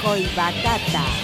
Batata.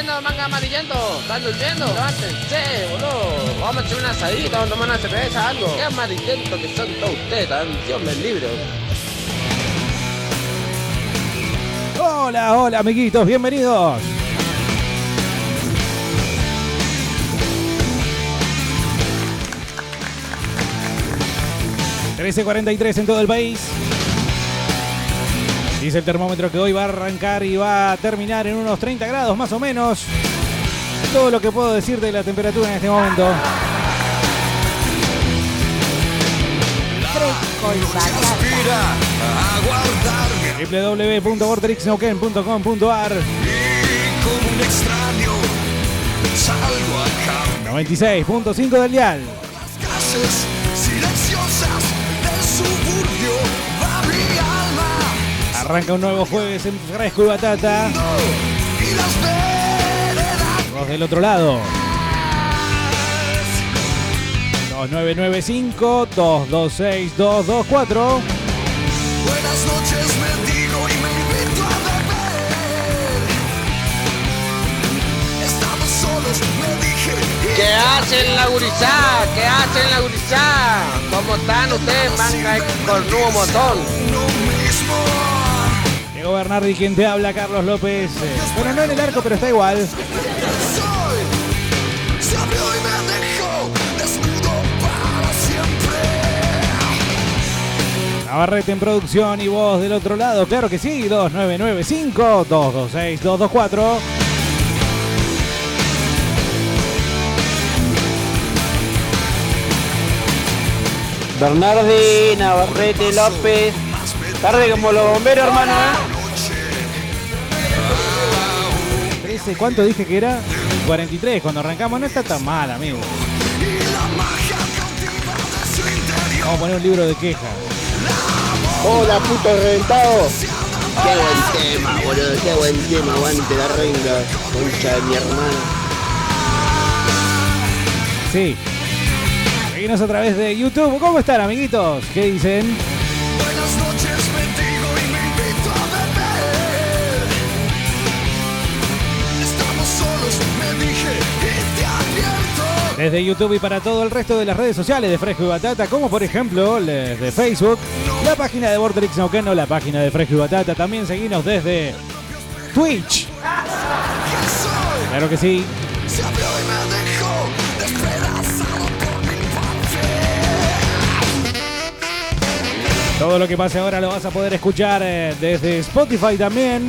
¿Ustedes qué están haciendo, manga amarillento? ¿Están durmiendo? Levántense, boludo. Vamos a echar una asadita, vamos a tomar una cerveza, algo. Qué amarillento que son todos ustedes, tan Dios me libre. Hola, hola amiguitos, bienvenidos. ...13.43 en todo el país. Dice el termómetro que hoy va a arrancar y va a terminar en unos 30 grados más o menos. Todo lo que puedo decir de la temperatura en este momento. A 96.5 del dial. Arranca un nuevo jueves en Fresco y Batata. y las veredas Vos del otro lado. 2995-226-224. buenas noches me digo y me invito a beber estamos solos me dije ¿Qué hacen la gurizá? ¿Qué hacen la gurizá? ¿Cómo están ustedes, manga de cornudo motón? Diego Bernardi, quien te habla, Carlos López. Bueno, no en el arco, pero está igual. soy se abrió y me dejó desnudo para siempre Navarrete en producción y vos del otro lado. Claro que sí, 2995-226-224. Bernardi, Navarrete, López. Tarde como los bomberos, hermano. ¿eh? 13, ¿cuánto dije que era? 43, cuando arrancamos no está tan mal, amigo. Vamos a poner un libro de quejas. Hola, puto reventado. Qué buen tema, boludo, qué buen tema, aguante la renga, concha de mi hermana. Sí. Seguinos a través de YouTube. ¿Cómo están, amiguitos? ¿Qué dicen? Buenas noches, Desde YouTube y para todo el resto de las redes sociales de Fresco y Batata, como por ejemplo les de Facebook, la página de Vortex Neuquén o la página de Fresco y Batata. También seguinos desde Twitch. Claro que sí. Todo lo que pase ahora lo vas a poder escuchar eh, desde Spotify también.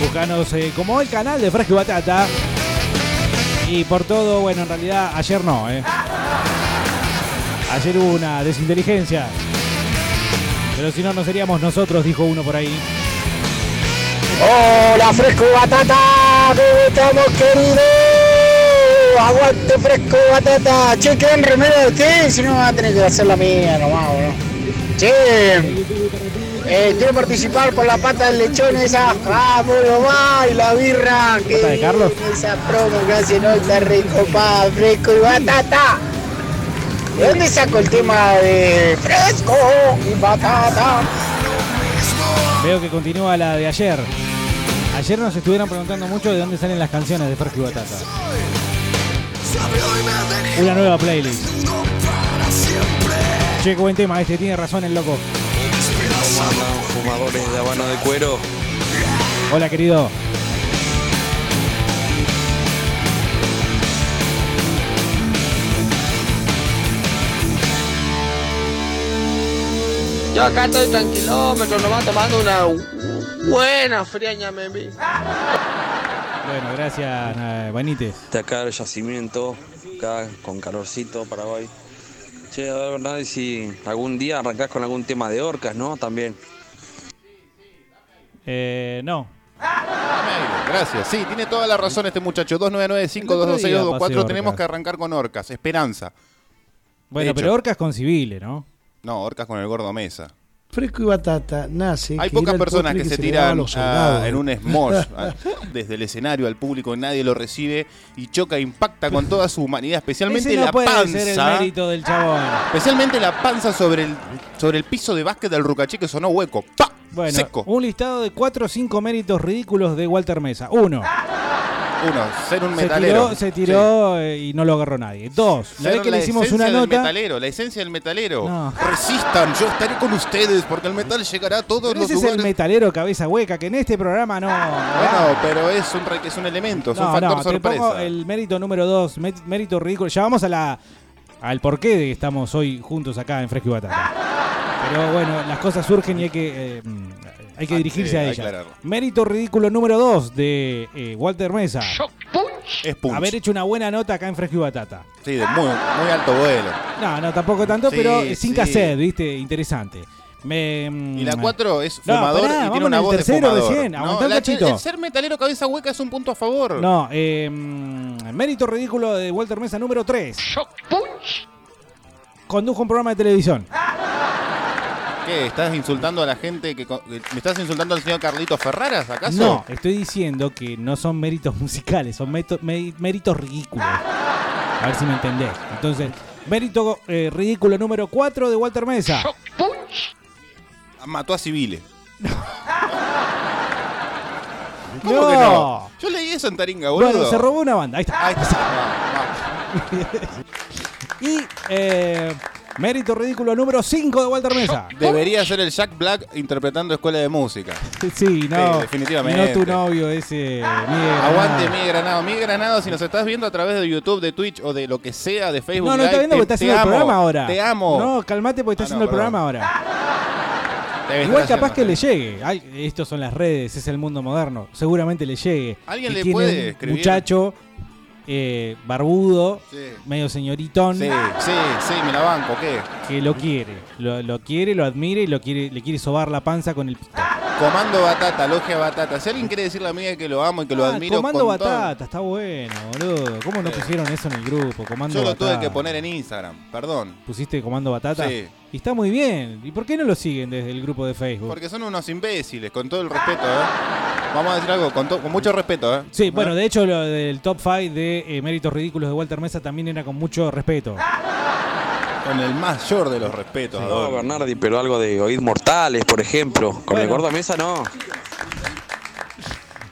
Búscanos eh, como el canal de Fresco y Batata. Y por todo, bueno, en realidad ayer no, ¿eh? Ayer hubo una desinteligencia. Pero si no, no seríamos nosotros, dijo uno por ahí. Hola, fresco batata. ¿cómo estamos, querido? Aguante fresco, batata. Che, ¿quieren remera de? Si no, van a tener que hacer la mía nomás, ¿no? Che, eh, quiero participar por la pata del lechón esa. Vamos, nomás, y la birra. Que ¿Pata de Carlos? Esa promo que hacen hoy está recopada, fresco y batata. ¿De dónde saco el tema de fresco y batata? Veo que continúa la de ayer. Ayer nos estuvieron preguntando mucho de dónde salen las canciones de Fresco y Batata. Una nueva playlist. Che, buen tema este, tiene razón el loco. ¿Cómo andan fumadores de habano de cuero? Hola, querido. Yo acá estoy tranquilómetro, nomás tomando una buena friaña, me vi. Bueno, gracias, eh, Benítez. De acá el yacimiento, acá con calorcito, Paraguay. Che, a ver, Bernardi, si algún día arrancás con algún tema de orcas, ¿no? También. Eh, no. Gracias. Sí, tiene toda la razón este muchacho. 299-5226224. Tenemos que arrancar con Orcas. Esperanza. Bueno, pero Orcas con civiles, ¿no? No, Orcas con el gordo Mesa. Fresco y batata nace. Hay pocas personas que se a tiran en un smosh desde el escenario al público, nadie lo recibe y choca, impacta con toda su humanidad, especialmente Ese no la puede panza. ser el mérito del chabón. Especialmente la panza sobre el, sobre el piso de básquet del Rucaché que sonó hueco. ¡Pa! Bueno, Seco. un listado de 4 o 5 méritos ridículos de Walter Mesa. Uno, Uno, ser un se metalero. tiró, se tiró eh, y no lo agarró nadie. Dos, la Ser vez que le hicimos una del nota. metalero, la esencia del metalero. No. Resistan, yo estaré con ustedes porque el metal llegará a todos Pero los ese es el metalero cabeza hueca, que en este programa no. Bueno, pero es un, es un elemento, es un factor no, te sorpresa. pongo el mérito número dos, mé- mérito ridículo. Ya vamos a la, al porqué de que estamos hoy juntos acá en Fresco y Batata. Pero bueno, las cosas surgen y hay que, eh, hay que dirigirse a aclararlo. Mérito ridículo número dos de eh, Walter Mesa. Es punch. Haber hecho una buena nota acá en Fresco y Batata. Sí, de muy, muy alto vuelo. No, no, tampoco tanto, Sí, pero sin sí. cassette, ¿viste? Interesante. Me, mm, Y la 4 es No, fumador pará, y vamos tiene una en el voz tercero de fumador. recién, No, aguantá un la- cachito. el ser metalero cabeza hueca es un punto a favor. No, eh, mm, mérito ridículo de Walter Mesa número 3. Condujo un programa de televisión. ¿Qué? ¿Estás insultando a la gente? que ¿Me estás insultando al señor Carlitos Ferraras, acaso? No, estoy diciendo que no son méritos musicales, son méritos ridículos. A ver si me entendés. Entonces, mérito eh, ridículo número 4 de Walter Mesa. Mató a civiles. No. ¿Cómo que no? Yo leí eso en Taringa, boludo. Bueno, se robó una banda. Ahí está. Ahí está. Y eh, mérito ridículo número 5 de Walter Mesa. Debería ser el Jack Black interpretando escuela de música. Sí, no. Sí, definitivamente. No tu novio ese. Miguel Aguante. Miguel Granado. Miguel Granado, si nos estás viendo a través de YouTube, de Twitch o de lo que sea, de Facebook No, no Live, está viendo porque está te haciendo el programa ahora. Te amo. No, calmate porque está Ah, haciendo no, el programa ahora. Igual capaz que haciendo. le llegue. Ay, estos son las redes, es el mundo moderno. Seguramente le llegue. ¿Alguien Y le puede escribir? muchacho eh, barbudo, Sí. medio señoritón, Sí, sí, sí, me la banco, ¿qué? que lo quiere. Lo, lo quiere, lo admira y lo quiere, le quiere sobar la panza con el pito. Comando Batata, logia Batata. Si alguien quiere decirle a mí que lo amo y que lo Ah, admiro Comando con todo- Batata, está bueno, boludo. ¿Cómo no pusieron eso en el grupo? Comando Yo lo Batata. tuve que poner en Instagram, perdón. ¿Pusiste Comando Batata? Sí. Y está muy bien. ¿Y por qué no lo siguen desde el grupo de Facebook? Porque son unos imbéciles, con todo el respeto, ¿eh? Vamos a decir algo, con, con mucho respeto, ¿eh? Sí, bueno, de hecho lo del top 5 de eh, méritos ridículos de Walter Mesa también era con mucho respeto. Con el mayor de los respetos. No. Bernardi, pero algo de oíd mortales, por ejemplo. Con el gordo mesa no.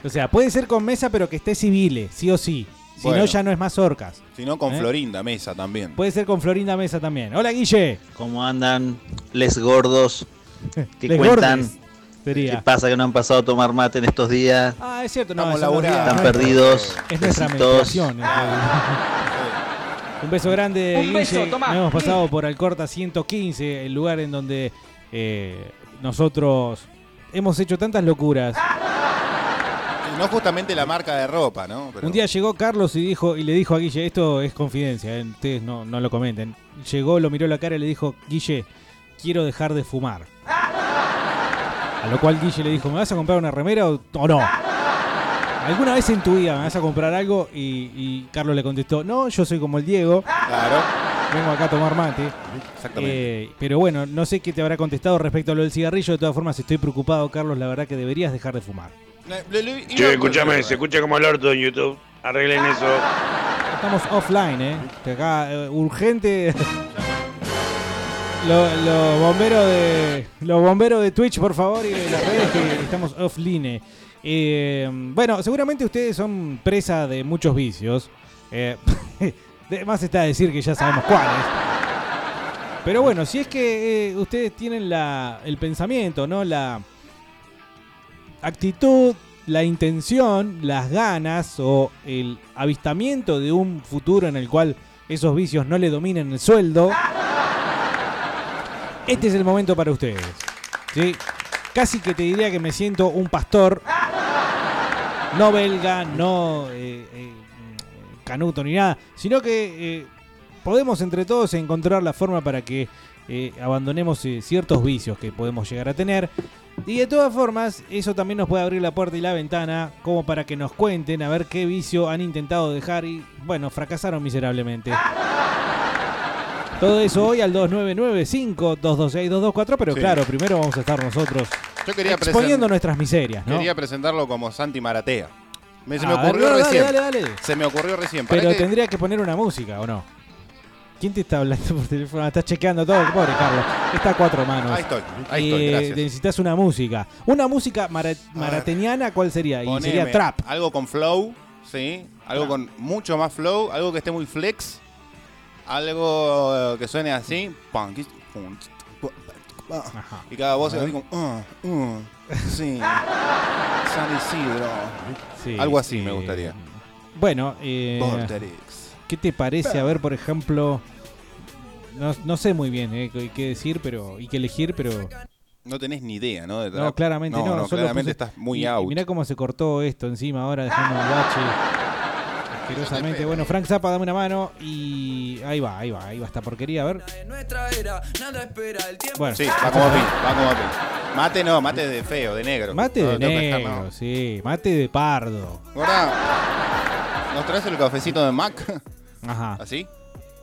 O sea, puede ser con Mesa, pero que esté civile, sí o sí. Si Bueno. no, ya no es más Orcas. Sino con ¿Eh? Florinda Mesa también. Puede ser con Florinda Mesa también. Hola, Guille. ¿Cómo andan les gordos? ¿Qué Les cuentan? gordes, sería. ¿Qué pasa que no han pasado a tomar mate en estos días? Ah, es cierto, no, Estamos laburando. Están perdidos. Es nuestra. Un beso grande, Un beso, Guille. tomá. Nos hemos pasado por Alcorta 115, el lugar en donde eh, nosotros hemos hecho tantas locuras. Y no justamente la marca de ropa, ¿no? Pero- Un día llegó Carlos y dijo y le dijo a Guille, esto es confidencia, eh, ustedes no, no lo comenten. Llegó, lo miró a la cara y le dijo, Guille, quiero dejar de fumar. A lo cual Guille le dijo, ¿me vas a comprar una remera o, o no? Alguna vez en tu vida me vas a comprar algo y, y Carlos le contestó, no, yo soy como el Diego. Claro. Vengo acá a tomar mate. Exactamente. Eh, pero bueno, no sé qué te habrá contestado respecto a lo del cigarrillo. De todas formas, estoy preocupado, Carlos. La verdad que deberías dejar de fumar. Che, escúchame, se escucha como el orto en YouTube. Arreglen eso. Estamos offline, ¿eh? Que acá, eh, urgente. Los los bomberos de los bomberos de Twitch, por favor, y de las redes que estamos offline. Eh, bueno, seguramente ustedes son presa de muchos vicios. Eh, más está decir que ya sabemos cuáles. Pero bueno, si es que eh, ustedes tienen la, el pensamiento, ¿no? La actitud, la intención, las ganas o el avistamiento de un futuro en el cual esos vicios no le dominen el sueldo, este es el momento para ustedes. ¿sí? Casi que te diría que me siento un pastor, no belga, no eh, eh, canuto ni nada, sino que eh, podemos entre todos encontrar la forma para que eh, abandonemos eh, ciertos vicios que podemos llegar a tener. Y de todas formas, eso también nos puede abrir la puerta y la ventana como para que nos cuenten a ver qué vicio han intentado dejar y, bueno, fracasaron miserablemente. Todo eso hoy al 2995-226-224, pero Sí. claro, primero vamos a estar nosotros Yo quería exponiendo nuestras miserias, ¿no? Quería presentarlo como Santi Maratea. Me, se me A ver, ocurrió dale, recién. dale, dale. Se me ocurrió recién. ¿Para Pero tendría que poner una música, ¿o no? ¿Quién te está hablando por teléfono? Estás chequeando todo, pobre Carlos. Está a cuatro manos. Ahí estoy, ahí estoy, gracias. Necesitas una música. Una música mara- marateniana, ¿cuál sería? Y sería trap. Algo con flow, ¿sí? Algo con mucho más flow, algo que esté muy flex. Algo eh, que suene así. pum, Y cada voz es así como. "Uh, uh, sí. San Isidro. Sí, algo así me gustaría. Bueno, eh. ¿qué te parece? A ver, por ejemplo. No, no sé muy bien eh, qué decir pero y qué elegir, pero. No tenés ni idea, ¿no? De No, claramente no. solo claramente puse- estás muy out. Mirá cómo se cortó esto encima ahora, dejando el bache. Asquerosamente. Bueno, Frank Zappa, dame una mano. Y ahí va, ahí va, ahí va esta porquería. A ver. Bueno, Sí, va como pin, va como pin. Mate no, mate de feo, de negro. Mate No, de no negro, no. sí. Mate de pardo. Gorda, ¿nos traes el cafecito de Mac? Ajá. ¿Así?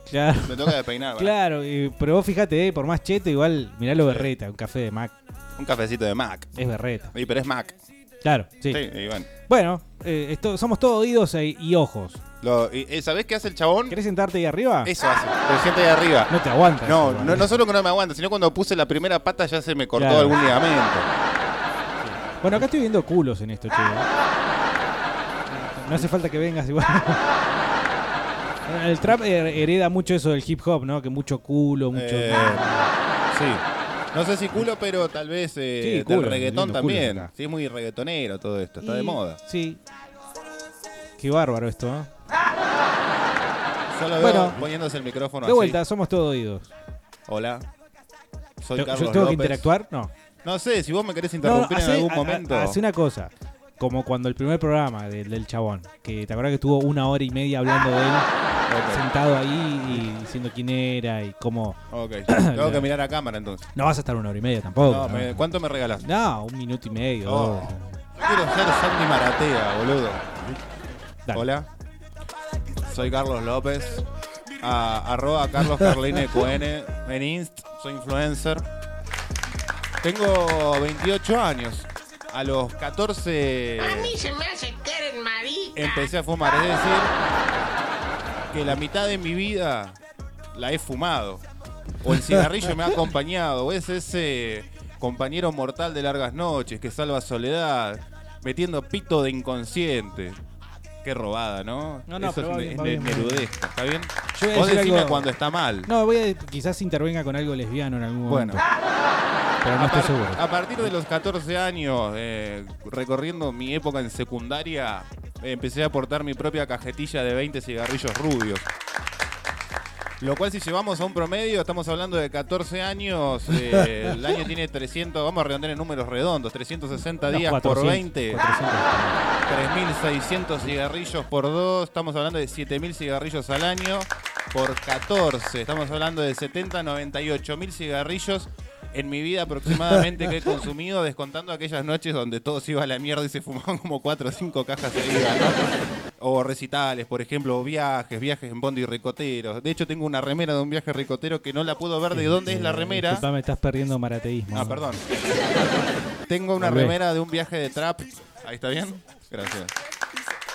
Claro. Me toca de peinar. ¿verdad? Claro, y- pero vos fíjate, eh, por más cheto, igual, mirá lo berreta, un café de Mac. Un cafecito de Mac. Es berreta. Sí, pero es Mac. Claro, sí. Sí, y bueno. Bueno, eh, esto- somos todos oídos e- y ojos. Lo- y- eh, ¿Sabés qué hace el chabón? ¿Querés sentarte ahí arriba? Eso hace. Te siente ahí arriba. No te aguanta. No, no, no solo que no me aguanta, sino cuando puse la primera pata ya se me cortó Claro. algún ligamento. Bueno, acá estoy viendo culos en esto, che. No hace falta que vengas igual. El trap her- hereda mucho eso del hip hop, ¿no? Que mucho culo, mucho. Eh, sí. No sé si culo, pero tal vez eh, Sí, del reggaetón lindo culo también. acá. Sí, es muy reggaetonero todo esto, está de Y- moda. Sí. Qué bárbaro esto, ¿no? Solo veo Bueno, poniéndose el micrófono De así. vuelta, somos todos oídos. Hola. Soy Yo- Carlos ¿Yo tengo que López. interactuar? No. No sé, si vos me querés interrumpir hace- en algún momento. Hace una cosa. Como cuando el primer programa del, del chabón. Que te acuerdas que estuvo una hora y media hablando de él. Sentado ahí y diciendo quién era y cómo. Ok, tengo que mirar a cámara entonces. No vas a estar una hora y media tampoco. No, ¿Cuánto me regalás? No, un minuto y medio. Oh. Yo quiero ser Sandy Maratea, boludo. Hola. Soy Carlos López. Ah, arroba Carlos Carline QN en Inst. Soy influencer. Tengo 28 años. A los 14 A mí se me hace que eres marica. empecé a fumar. Es decir, que la mitad de mi vida la he fumado. O el cigarrillo me ha acompañado. O es ese compañero mortal de largas noches que salva soledad, metiendo pito de inconsciente. Qué robada, ¿no? No, no, Eso pero es, va bien, es va ne- bien, va bien. nerudesco, ¿está bien? Yo voy a Vos decir decime algo- cuando está mal. No, voy a, quizás intervenga con algo lesbiano en algún Bueno. momento. Pero no a, estoy seguro. a partir de los 14 años, eh, recorriendo mi época en secundaria, eh, empecé a aportar mi propia cajetilla de 20 cigarrillos rubios. Lo cual si llevamos a un promedio, estamos hablando de 14 años, eh, el año tiene 300, vamos a redondear en números redondos, 360 Unos días 400, por 20, 400. 3.600 cigarrillos por 2, estamos hablando de 7.000 cigarrillos al año por 14, estamos hablando de 70, 98 mil cigarrillos en mi vida aproximadamente que he consumido, descontando aquellas noches donde todo se iba a la mierda y se fumaban como cuatro o cinco cajas seguidas, ¿no? O recitales, por ejemplo, o viajes, viajes en bondi ricoteros. De hecho, tengo una remera de un viaje ricotero que no la puedo ver de dónde es la remera. Disculpame, estás perdiendo marateísmo. Ah, perdón. Tengo una remera de un viaje de trap. Ahí está bien. Gracias.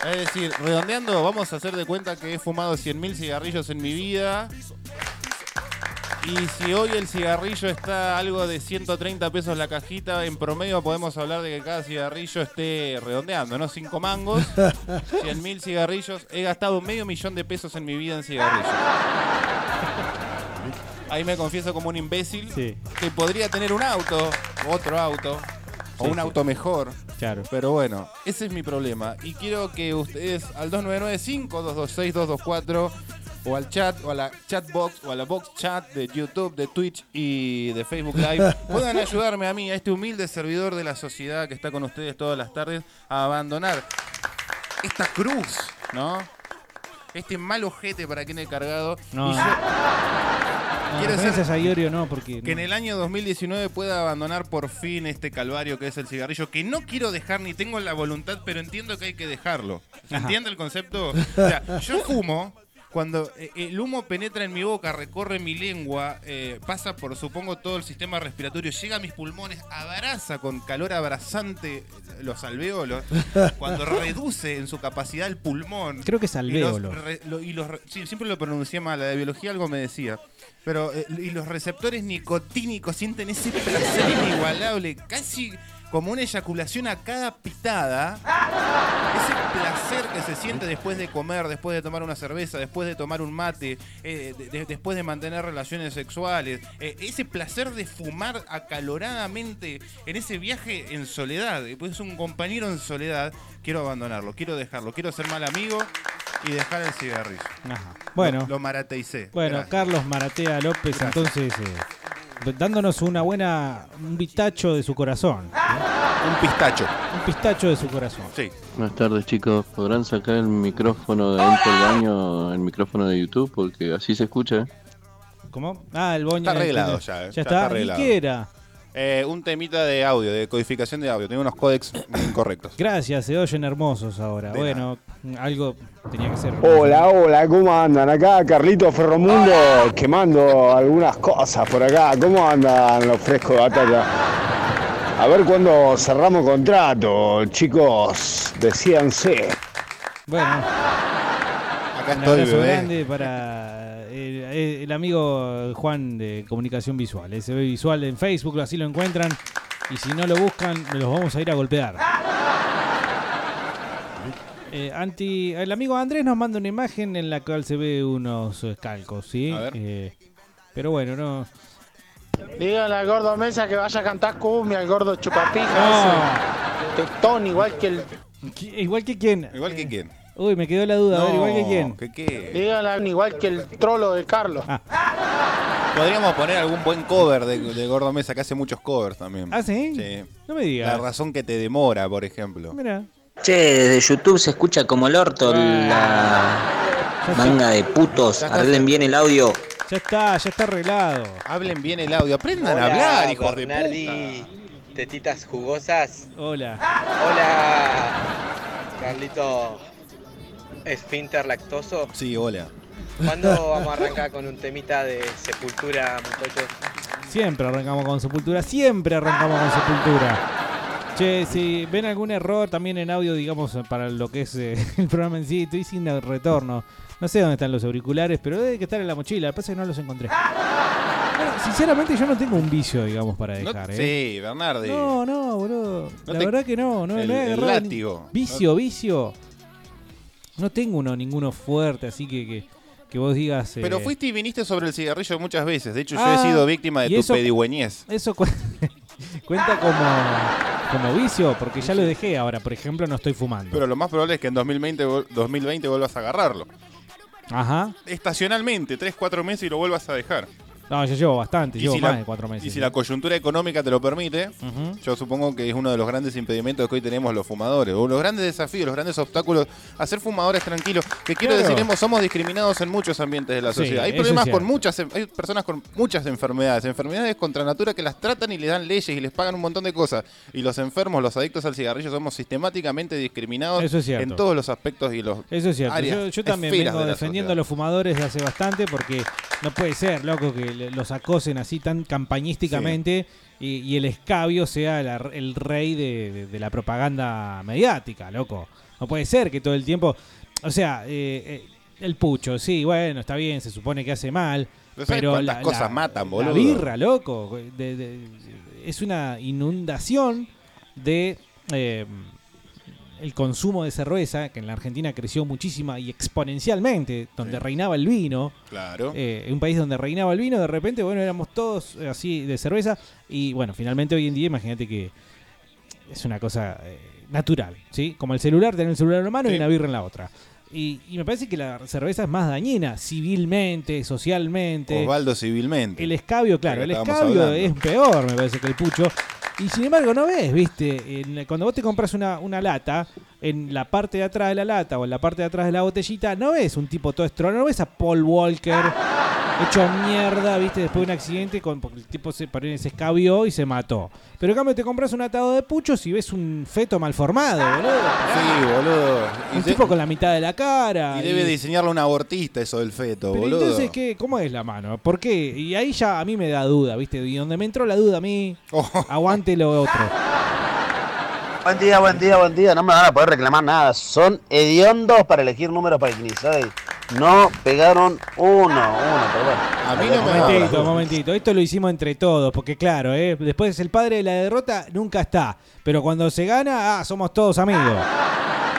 Es decir, redondeando, vamos a hacer de cuenta que he fumado 100.000 cigarrillos en mi vida. Y si hoy el cigarrillo está algo de 130 pesos la cajita, en promedio podemos hablar de que cada cigarrillo esté redondeando, ¿no? 5 mangos, 100.000 cigarrillos. He gastado medio millón de pesos en mi vida en cigarrillos. Ahí me confieso como un imbécil Sí. que podría tener un auto, otro auto, o Sí, un auto mejor. Claro. Pero bueno, ese es mi problema. Y quiero que ustedes al 299-5226-224 o al chat, o a la chatbox, o a la box chat de YouTube, de Twitch y de Facebook Live, puedan ayudarme a mí, a este humilde servidor de la sociedad que está con ustedes todas las tardes, a abandonar esta cruz, ¿no? Este mal ojete para quien he cargado. No. Y yo- No, quiero gracias a Iorio no, porque... que en el año 2019 pueda abandonar por fin este calvario que es el cigarrillo, que no quiero dejar ni tengo la voluntad, pero entiendo que hay que dejarlo. ¿Se Ajá. entiende el concepto? O sea, yo fumo. Cuando eh, el humo penetra en mi boca, recorre mi lengua, eh, pasa por, supongo, todo el sistema respiratorio, llega a mis pulmones, abraza con calor abrasante los alveolos, cuando reduce en su capacidad el pulmón. Creo que es y los alvéolo. re- lo- y los sí, siempre lo pronuncié mal, la de biología algo me decía. Pero, eh, y los receptores nicotínicos sienten ese placer inigualable, casi como una eyaculación a cada pitada. Ese placer que se siente después de comer, después de tomar una cerveza, después de tomar un mate, eh, de- de- después de mantener relaciones sexuales. eh, ese placer de fumar acaloradamente en ese viaje en soledad. Pues es un compañero en soledad. Quiero abandonarlo, quiero dejarlo, quiero ser mal amigo y dejar el cigarrillo. Ajá. Bueno. Lo, lo marateicé. Bueno, Gracias. Carlos Maratea López, entonces, eh, dándonos una buena, un pistacho de su corazón. Un pistacho. Un pistacho de su corazón. Sí. Buenas tardes chicos, ¿podrán sacar el micrófono de adentro del baño, el micrófono de YouTube? Porque así se escucha. ¿eh? ¿Cómo? Ah, el boño. Está arreglado ya. eh, Ya, está. arreglado. ¿Y qué era? Eh, un temita de audio, de codificación de audio. Tengo unos códex incorrectos. Gracias, se oyen hermosos ahora. De bueno, algo tenía que ser. Hola, hola, ¿cómo andan? Acá Carlito Ferromundo quemando algunas cosas por acá. ¿Cómo andan los frescos de batata? A ver cuándo cerramos contrato, chicos. Decíanse. Bueno. Acá Un estoy, bebé. grande para el, el amigo Juan de Comunicación Visual. SB Visual en Facebook, así lo encuentran. Y si no lo buscan, los vamos a ir a golpear. Eh, anti, el amigo Andrés nos manda una imagen en la cual se ve unos eh, calcos, ¿sí? Eh, pero bueno, no. Dígale al gordo Mesa que vaya a cantar cumbia, al gordo chupapija No. ese. Igual que el. Igual que quién. Igual que quién. Uy, me quedó la duda. a ver, igual que quién. ¿Qué qué? Dígale igual que el trolo de Carlos. Podríamos poner algún buen cover de, de Gordo Mesa, que hace muchos covers también. ¿Ah, sí? Sí. No me digas. La razón que te demora, por ejemplo. Mira. Che, desde YouTube se escucha como el orto la manga de putos. Arreglen bien el audio. Ya está, ya está arreglado. Hablen bien el audio. Aprendan a hablar, hijos de Bernardi, Tetitas jugosas. Hola. Hola, Carlito. Esfínter lactoso. Sí, hola. ¿Cuándo vamos a arrancar con un temita de sepultura, muchachos? Siempre arrancamos con Sepultura, siempre arrancamos con Sepultura. Che, si ven algún error también en audio, digamos, para lo que es eh, el programa en sí, estoy sin retorno. No sé dónde están los auriculares, pero debe que estar en la mochila. Lo que pasa es que no los encontré. Bueno, sinceramente, yo no tengo un vicio, digamos, para No- dejar. ¿eh? Sí, Bernardi. No, no, boludo. No la te- verdad que no. no, el- no he el látigo. Vicio, vicio. No tengo uno, ninguno fuerte, así que, que, que vos digas. Pero eh, fuiste y viniste sobre el cigarrillo muchas veces. De hecho, yo Ah, he sido víctima de tu eso- pedigüeñez. Eso cu- cuenta como, como vicio, porque ya lo dejé ahora. Por ejemplo, no estoy fumando. Pero lo más probable es que en 2020, vol- 2020 vuelvas a agarrarlo. Ajá. Estacionalmente, 3, 4 meses y lo vuelvas a dejar. No, yo llevo bastante, llevo si más la- de cuatro meses. Y si la coyuntura económica te lo permite, yo supongo que es uno de los grandes impedimentos que hoy tenemos los fumadores, o los grandes desafíos, los grandes obstáculos, a ser fumadores tranquilos. Que quiero Claro. decir, hemos- somos discriminados en muchos ambientes de la Sí, sociedad. hay problemas con muchas, hay personas con muchas enfermedades, enfermedades contra natura que las tratan y les dan leyes y les pagan un montón de cosas. Y los enfermos, los adictos al cigarrillo, somos sistemáticamente discriminados Eso es en todos los aspectos y los Eso es cierto. áreas, Yo, yo también vengo de defendiendo a los fumadores de hace bastante porque no puede ser, loco, que le- los acosen así tan campañísticamente y, y el escabio sea la- el rey de, de- de la propaganda mediática, loco. No puede ser que todo el tiempo. O sea, eh, eh, el pucho, sí, bueno, está bien, se supone que hace mal. Pero ¿sabes Pero cuántas la, cosas la- matan, la boludo? birra, loco. de- es una inundación de eh, el consumo de cerveza, que en la Argentina creció muchísima y exponencialmente, donde reinaba el vino. Claro. Eh, un país donde reinaba el vino, de repente, bueno, éramos todos eh, así de cerveza. Y bueno, finalmente hoy en día, imagínate que es una cosa eh, natural, ¿sí? Como el celular, tener el celular en la mano y una birra en la otra. Y, y me parece que la cerveza es más dañina, civilmente, socialmente. Osvaldo civilmente. El escabio, claro, el escabio hablando. es peor, me parece que el pucho. Y sin embargo, no ves, viste, En- cuando vos te compras una, una lata, en la parte de atrás de la lata o en la parte de atrás de la botellita, no ves un tipo todo estronado, no ves a Paul Walker hecho mierda, viste, después de un accidente, con, porque el tipo se, se escabió y se mató. Pero en cambio te compras un atado de puchos y ves un feto malformado, boludo. Sí, boludo. Y Un tipo con la mitad de la cara. Y debe diseñarlo un abortista eso del feto, Pero boludo. entonces, ¿qué? ¿cómo es la mano? ¿Por qué? Y ahí ya a mí me da duda, ¿viste? Y donde me entró la duda a mí, Oh. aguante lo otro. Buen día, buen día, buen día. No me van a poder reclamar nada. Son hediondos para elegir números para el Knisei. No pegaron uno, uno, pero bueno. A mí no me Momentito, momentito. Esto lo hicimos entre todos, porque claro, ¿eh? después el padre de la derrota nunca está. Pero cuando se gana, ah, somos todos amigos.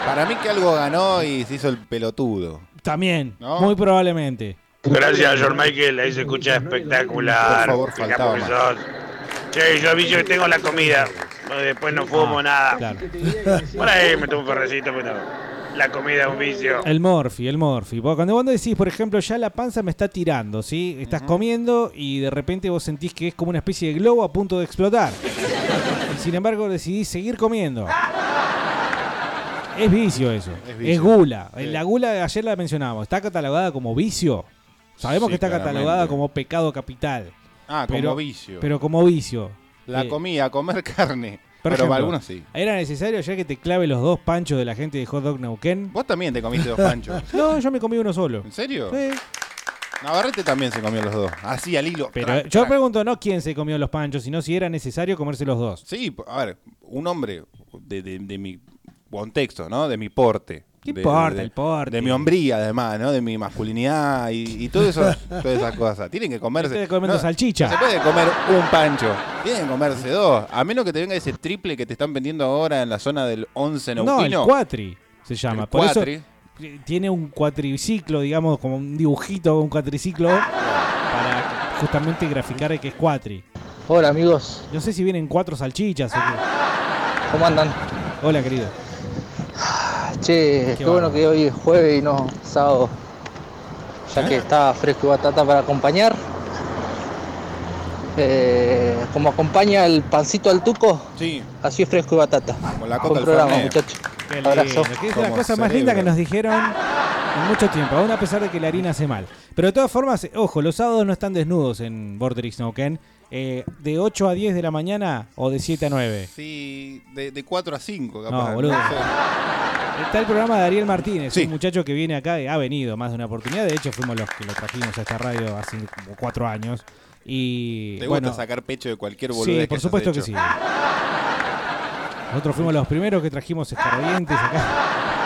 Para mí que algo ganó y se hizo el pelotudo. También, ¿No? muy probablemente. Gracias, George Michael. Ahí se escucha espectacular. Por favor, faltaba sos. Che, yo aviso que tengo la comida. Después no fumo nada. Ah, Claro. Por ahí me tomo un ferrecito, pero la comida es un vicio. El Morphy, el Morphy. Vos, Cuando vos decís, por ejemplo, ya la panza me está tirando, ¿sí? Estás comiendo y de repente vos sentís que es como una especie de globo a punto de explotar. Y sin embargo decidís seguir comiendo. Es vicio eso. Es gula. Sí. La gula, ayer la mencionábamos, está catalogada como vicio. Sabemos Sí, que está claramente. catalogada como pecado capital. Ah, como Pero- vicio. Pero como vicio. La Eh, comida, comer carne. por pero ejemplo, para algunos sí. ¿Era necesario ya que te clave los dos panchos de la gente de Hot Dog Neuquén? Vos también te comiste dos panchos. No, yo me comí uno solo. ¿En serio? Sí. Navarrete también se comió los dos. Así al hilo. Pero yo pregunto no quién se comió los panchos, sino si era necesario comerse los dos. Sí, a ver, un hombre de, de- de mi contexto, ¿no? De mi porte. ¿Qué de, importa de- el porte? De mi hombría, además, ¿no? De mi masculinidad y, y todo eso, todas esas cosas. Tienen que comerse. Estoy comiendo no, salchicha. no se puede comer un pancho. Tienen que comerse dos. A menos que te venga ese triple que te están vendiendo ahora en la zona del 11 No, el Neuquino. cuatri se llama. El Por cuatri. eso tiene un cuatriciclo, digamos, como un dibujito, un cuatriciclo, para justamente graficar que es cuatri. Hola amigos, No sé si vienen cuatro salchichas o qué. ¿cómo andan? Hola, querido. Che, qué, bueno que hoy es jueves y no sábado. Ya que está fresco y batata para acompañar. Eh, como acompaña el pancito al tuco, sí. así es fresco y batata. Con la Buen programa, muchachos. Abrazo. que es la cosa más linda que nos dijeron en mucho tiempo, aún a pesar de que la harina hace mal. Pero de todas formas, eh, ojo, los sábados no están desnudos en Borderix Neuquén. Eh, de 8 a 10 de la mañana o de 7 a 9. Sí, de, de 4 a 5, capaz. No, boludo. sé. Está el programa de Ariel Martínez, Sí. un muchacho que viene acá, y ha venido más de una oportunidad. De hecho, fuimos los que lo trajimos a esta radio hace como cuatro años. Y Te bueno, gusta sacar pecho de cualquier boludez sí, por supuesto que sí. Nosotros fuimos los primeros que trajimos escardientes acá.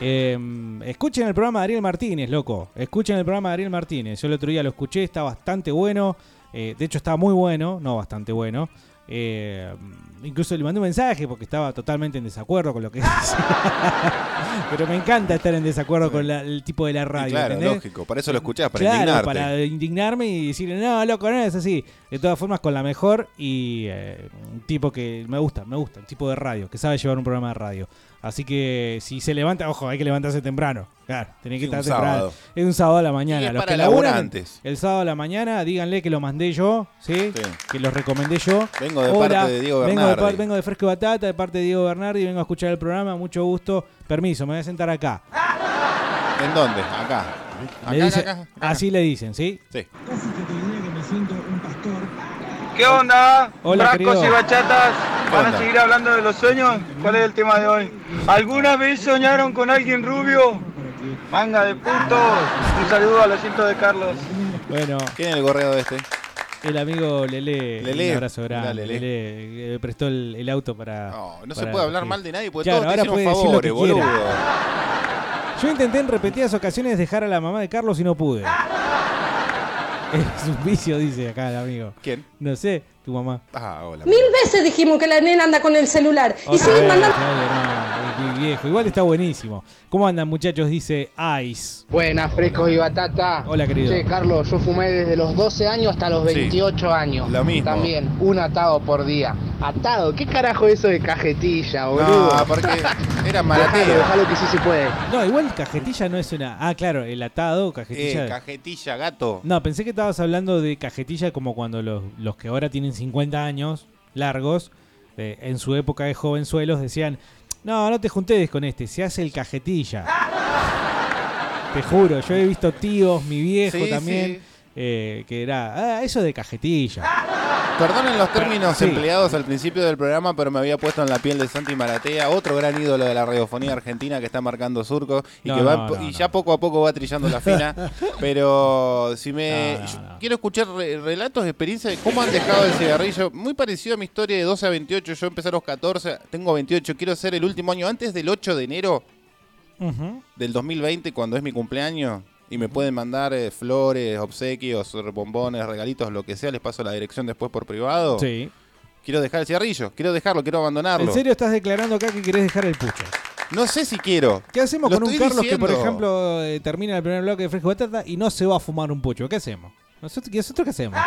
Eh, escuchen el programa de Ariel Martínez, loco. Escuchen el programa de Ariel Martínez. Yo el otro día lo escuché, está bastante bueno. Eh, de hecho, está muy bueno, no bastante bueno. Eh, incluso le mandé un mensaje porque estaba totalmente en desacuerdo con lo que. Pero me encanta estar en desacuerdo con la- el tipo de la radio. Y claro, ¿entendés? lógico. Para eso lo escuchás, para Claro, indignarte. para indignarme y decirle, no, loco, no es así. De todas formas, con la mejor y eh, un tipo que me gusta, me gusta, un tipo de radio, que sabe llevar un programa de radio. Así que si se levanta, ojo, hay que levantarse temprano. Claro, tenés que Sí, estar un temprano. sábado. Es un sábado a la mañana. Y es Los para que laburan laburantes. El sábado a la mañana, díganle que lo mandé yo, ¿sí? Que los recomendé yo. Vengo de Hola, parte de Diego vengo de, Bernardi. par- vengo de Fresco y Batata, de parte de Diego Bernardi, vengo a escuchar el programa, mucho gusto. Permiso, me voy a sentar acá. ¿En dónde? Acá. Le Acá, dice- acá, acá. Así le dicen, ¿sí? Sí. ¿Qué onda? Hola, Frascos querido. y bachatas. ¿Qué ¿Van a seguir hablando de los sueños? ¿Cuál es el tema de hoy? ¿Alguna vez soñaron con alguien rubio? Manga de putos. Un saludo al asiento de Carlos. Bueno. ¿Quién es el gorreado de este? El amigo Lele, Lele. un abrazo grande. Lele. Lele, prestó el, el auto para. No se para- puede hablar sí. mal de nadie porque Claro, todos te ahora hicieron puede decir lo que favores, boludo. quiera. Yo intenté en repetidas ocasiones dejar a la mamá de Carlos y no pude. Es un vicio, dice acá el amigo. ¿Quién? No sé, tu mamá. Ah, hola. Mil veces dijimos que la nena anda con el celular. y siguen vez, mandando. Viejo. Igual está buenísimo. ¿Cómo andan, muchachos? Dice Ice. Buenas, frescos y batata. Hola, querido. Che, Carlos, yo fumé desde los 12 años hasta los Sí, 28 años. lo mismo. También, un atado por día. ¿Atado? ¿Qué carajo es eso de cajetilla, boludo? No, porque era Déjalo, marateo. déjalo que sí se puede. No, igual cajetilla no es una. Ah, claro, el atado, cajetilla. Eh, cajetilla, gato. No, pensé que estabas hablando de cajetilla como cuando los, los que ahora tienen 50 años largos, eh, en su época de jovenzuelos, decían, no, no te juntes con este, se hace el cajetilla. Te juro, yo he visto tíos, mi viejo Sí, también, sí. Eh, que era, ah, eso de cajetilla. Perdonen los términos Sí. empleados al principio del programa, pero me había puesto en la piel de Santi Maratea, otro gran ídolo de la radiofonía argentina que está marcando surco y No, que va no, no, y no. ya poco a poco va trillando la fina. pero si me quiero escuchar re- relatos de experiencia de cómo han dejado el cigarrillo, muy parecido a mi historia de 12 a 28, yo empecé a los 14, tengo 28, quiero ser el último año antes del 8 de enero Ujú. del 2020 cuando es mi cumpleaños y me pueden mandar eh, flores, obsequios, bombones, regalitos, lo que sea, les paso la dirección después por privado. Sí. Quiero dejar el cigarrillo, quiero dejarlo, quiero abandonarlo. ¿En serio estás declarando acá que querés dejar el pucho? No sé si quiero. ¿Qué hacemos Lo con un Carlos que, por ejemplo, eh, termina el primer bloque de Fresco Batata y no se va a fumar un pucho? ¿Qué hacemos? ¿Nosotros, ¿y nosotros qué hacemos?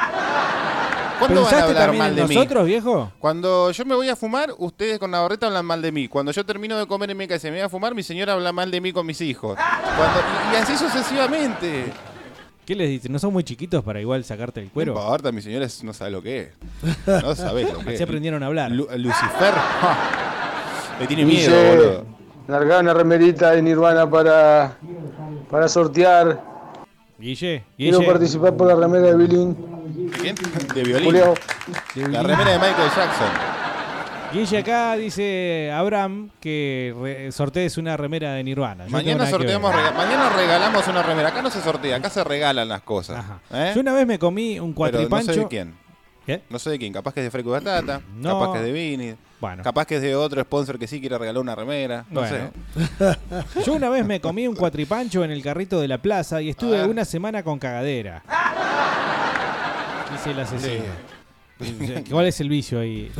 ¿Cuándo van a ¿Pensaste hablar mal de mí? nosotros, viejo? Cuando yo me voy a fumar, ustedes con Navarrete hablan mal de mí. Cuando yo termino de comer en mi casa y me voy a fumar, mi señora habla mal de mí con mis hijos. Cuando- y, y así sucesivamente. ¿Qué les dices? ¿No son muy chiquitos para igual sacarte el cuero? No importa, mi señora no sabe lo que es. No sabés lo que es. Así aprendieron a hablar. Lu- Lucifer. Le tiene miedo, Dice, boludo. largá una remerita de Nirvana para, para sortear. Guille, Quiero Guille. participar por la remera de Billing. ¿Quién? De violín. Julio. La remera de Michael Jackson. Guille acá dice Abraham que re- sortees una remera de Nirvana. Yo no tengo Mañana nada que sorteamos, rega- mañana regalamos una remera. Acá no se sortea, acá se regalan las cosas. ¿eh? Yo una vez me comí un Pero cuatripancho. no sé de quién. ¿Qué? No sé de quién. Capaz que es de Freco y Batata. No. Capaz que es de Vini. Bueno. Capaz que es de otro sponsor que sí quiere regalar una remera. No Bueno. sé. Yo una vez me comí un cuatripancho en el carrito de la plaza y estuve una semana con cagadera. Dice el asesino. ¿Cuál es el vicio ahí?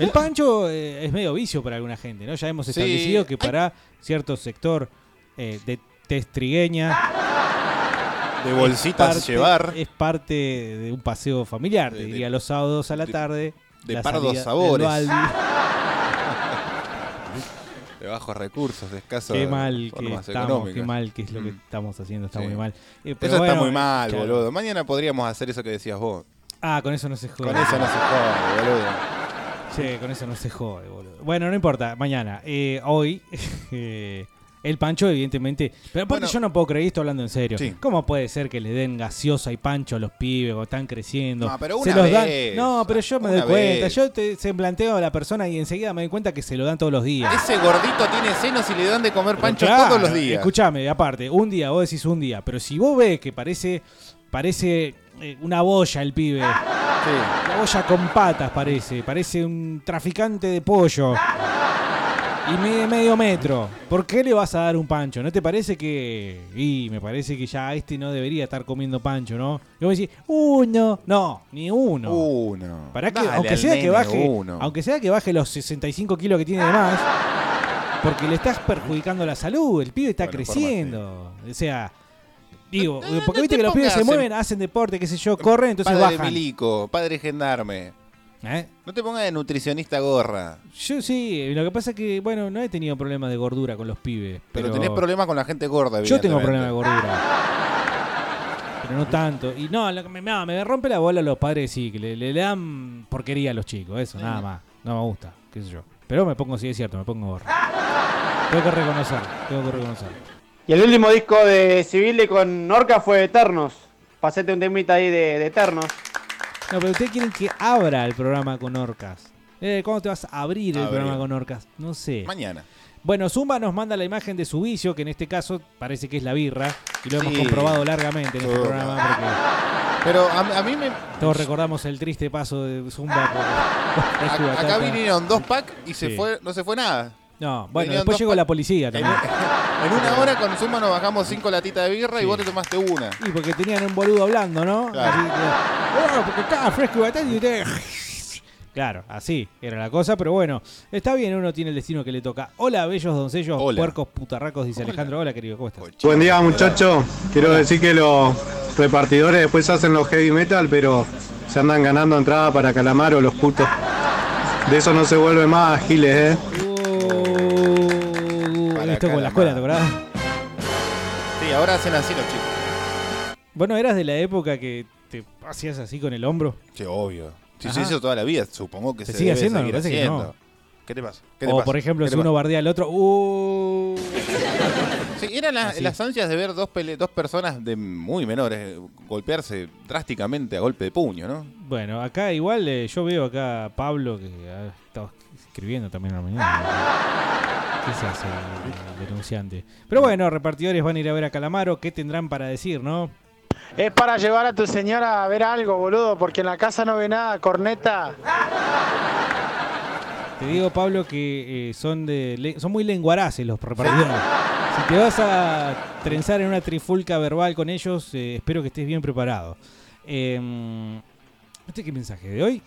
El pancho eh, es medio vicio para alguna gente, ¿no? Ya hemos Sí. establecido que para cierto sector eh, de testrigueña. De bolsitas llevar. Es parte de un paseo familiar, te diría los sábados a la tarde. De pardos sabores. De bajos recursos, de escasos Qué mal que formas estamos, económicas. qué mal que es lo que Mm. estamos haciendo, está Sí. muy mal. Eh, Eso está muy mal, claro. boludo. Mañana podríamos hacer eso que decías vos. Ah, con eso no se jode. Con eso no se jode, boludo. Sí, con eso no se jode, boludo. Bueno, no importa, mañana. Eh, hoy, eh, el pancho, evidentemente. Pero aparte, Bueno. yo no puedo creer, estoy hablando en serio. Sí. ¿Cómo puede ser que le den gaseosa y pancho a los pibes cuando están creciendo? No, pero Se una dan- vez. No, pero yo me doy cuenta. Yo te, se planteo a la persona y enseguida me doy cuenta que se lo dan todos los días. Ese gordito tiene senos y le dan de comer pancho Claro, todos los días. Escuchame, aparte, un día, vos decís un día, pero si vos ves que parece, parece eh, una boya el pibe, una boya con patas parece, parece un traficante de pollo y mide medio metro, ¿por qué le vas a dar un pancho? ¿No te parece que, y me parece que ya este no debería estar comiendo pancho, ¿no? Y vos decís, uno, no, ni uno. Uno. Para que, Dale aunque sea que baje, uno. aunque sea que baje los 65 kilos que tiene de más, Porque le estás perjudicando la salud, el pibe está Bueno, por más, creciendo. O sea, digo, porque no viste te que los pibes se mueven, hacen deporte, qué sé yo, corren, entonces padre bajan. milico, padre gendarme. ¿Eh? No te pongas de nutricionista gorra. Yo sí, lo que pasa es que, bueno, no he tenido problemas de gordura con los pibes. Pero, Pero, tenés problemas con la gente gorda, Yo tengo problemas de gordura. Pero no tanto. Y no, lo que me, no, me rompe la bola a los padres, sí, que le, le dan porquería a los chicos, eso, nada más. No me gusta, qué sé yo. Pero me pongo, sí, es cierto, me pongo gorra. Tengo que reconocer, tengo que reconocer. Y el último disco de Civile con Orca fue Eternos. Pasete un temita ahí de, de Eternos. No, pero ustedes quieren que abra el programa con orcas. Eh, ¿Cuándo te vas a abrir el Abrir. programa con orcas? No sé. Mañana. Bueno, Zumba nos manda la imagen de su vicio, que en este caso parece que es la birra, y lo hemos Sí. comprobado largamente en este Zumba. programa porque Pero a, a mí me. todos recordamos el triste paso de Zumba por, por Fresco y a- acá vinieron dos packs y se Sí. fue, no se fue nada. No, bueno, después dos llegó pa- la policía En, también. en una hora con Zumba nos bajamos cinco latitas de birra y vos te tomaste una. Y porque tenían un boludo hablando, ¿no? Claro. Así que, "Oh, porque acá Fresco y Batata y usted... Claro, así era la cosa, pero bueno, está bien, uno tiene el destino que le toca. Hola, bellos doncellos, Hola. puercos, putarracos, dice Alejandro. Hola, querido, ¿cómo estás? Buen día muchachos, quiero decir que los repartidores después hacen los heavy metal, pero se andan ganando entrada para Calamaro los putos. De eso no se vuelve más giles, eh. Uh, esto con la escuela, ¿te acordás? Sí, ahora hacen así los chicos. Bueno, eras de la época que te hacías así con el hombro. Sí, obvio. Si se hizo toda la vida, supongo que ¿Se sigue debe haciendo? Me seguir parece que haciendo. no. ¿Qué te pasa? ¿Qué te O pasa? por ejemplo, ¿Qué si te uno pasa? bardea al otro, uh, Sí, eran las, Así. las ansias de ver dos, pele- dos personas de muy menores eh, golpearse drásticamente a golpe de puño, ¿no? Bueno, acá igual eh, yo veo acá a Pablo que ha estado escribiendo también a la mañana. ¿Qué se hace el, el denunciante? Pero bueno, repartidores van a ir a ver a Calamaro. ¿Qué tendrán para decir, no? Es para llevar a tu señora a ver algo, boludo, porque en la casa no ve nada, corneta. Te digo, Pablo, que eh, son de son muy lenguaraces los repartidores. Si te vas a trenzar en una trifulca verbal con ellos, eh, espero que estés bien preparado. Eh, ¿Este qué mensaje de hoy?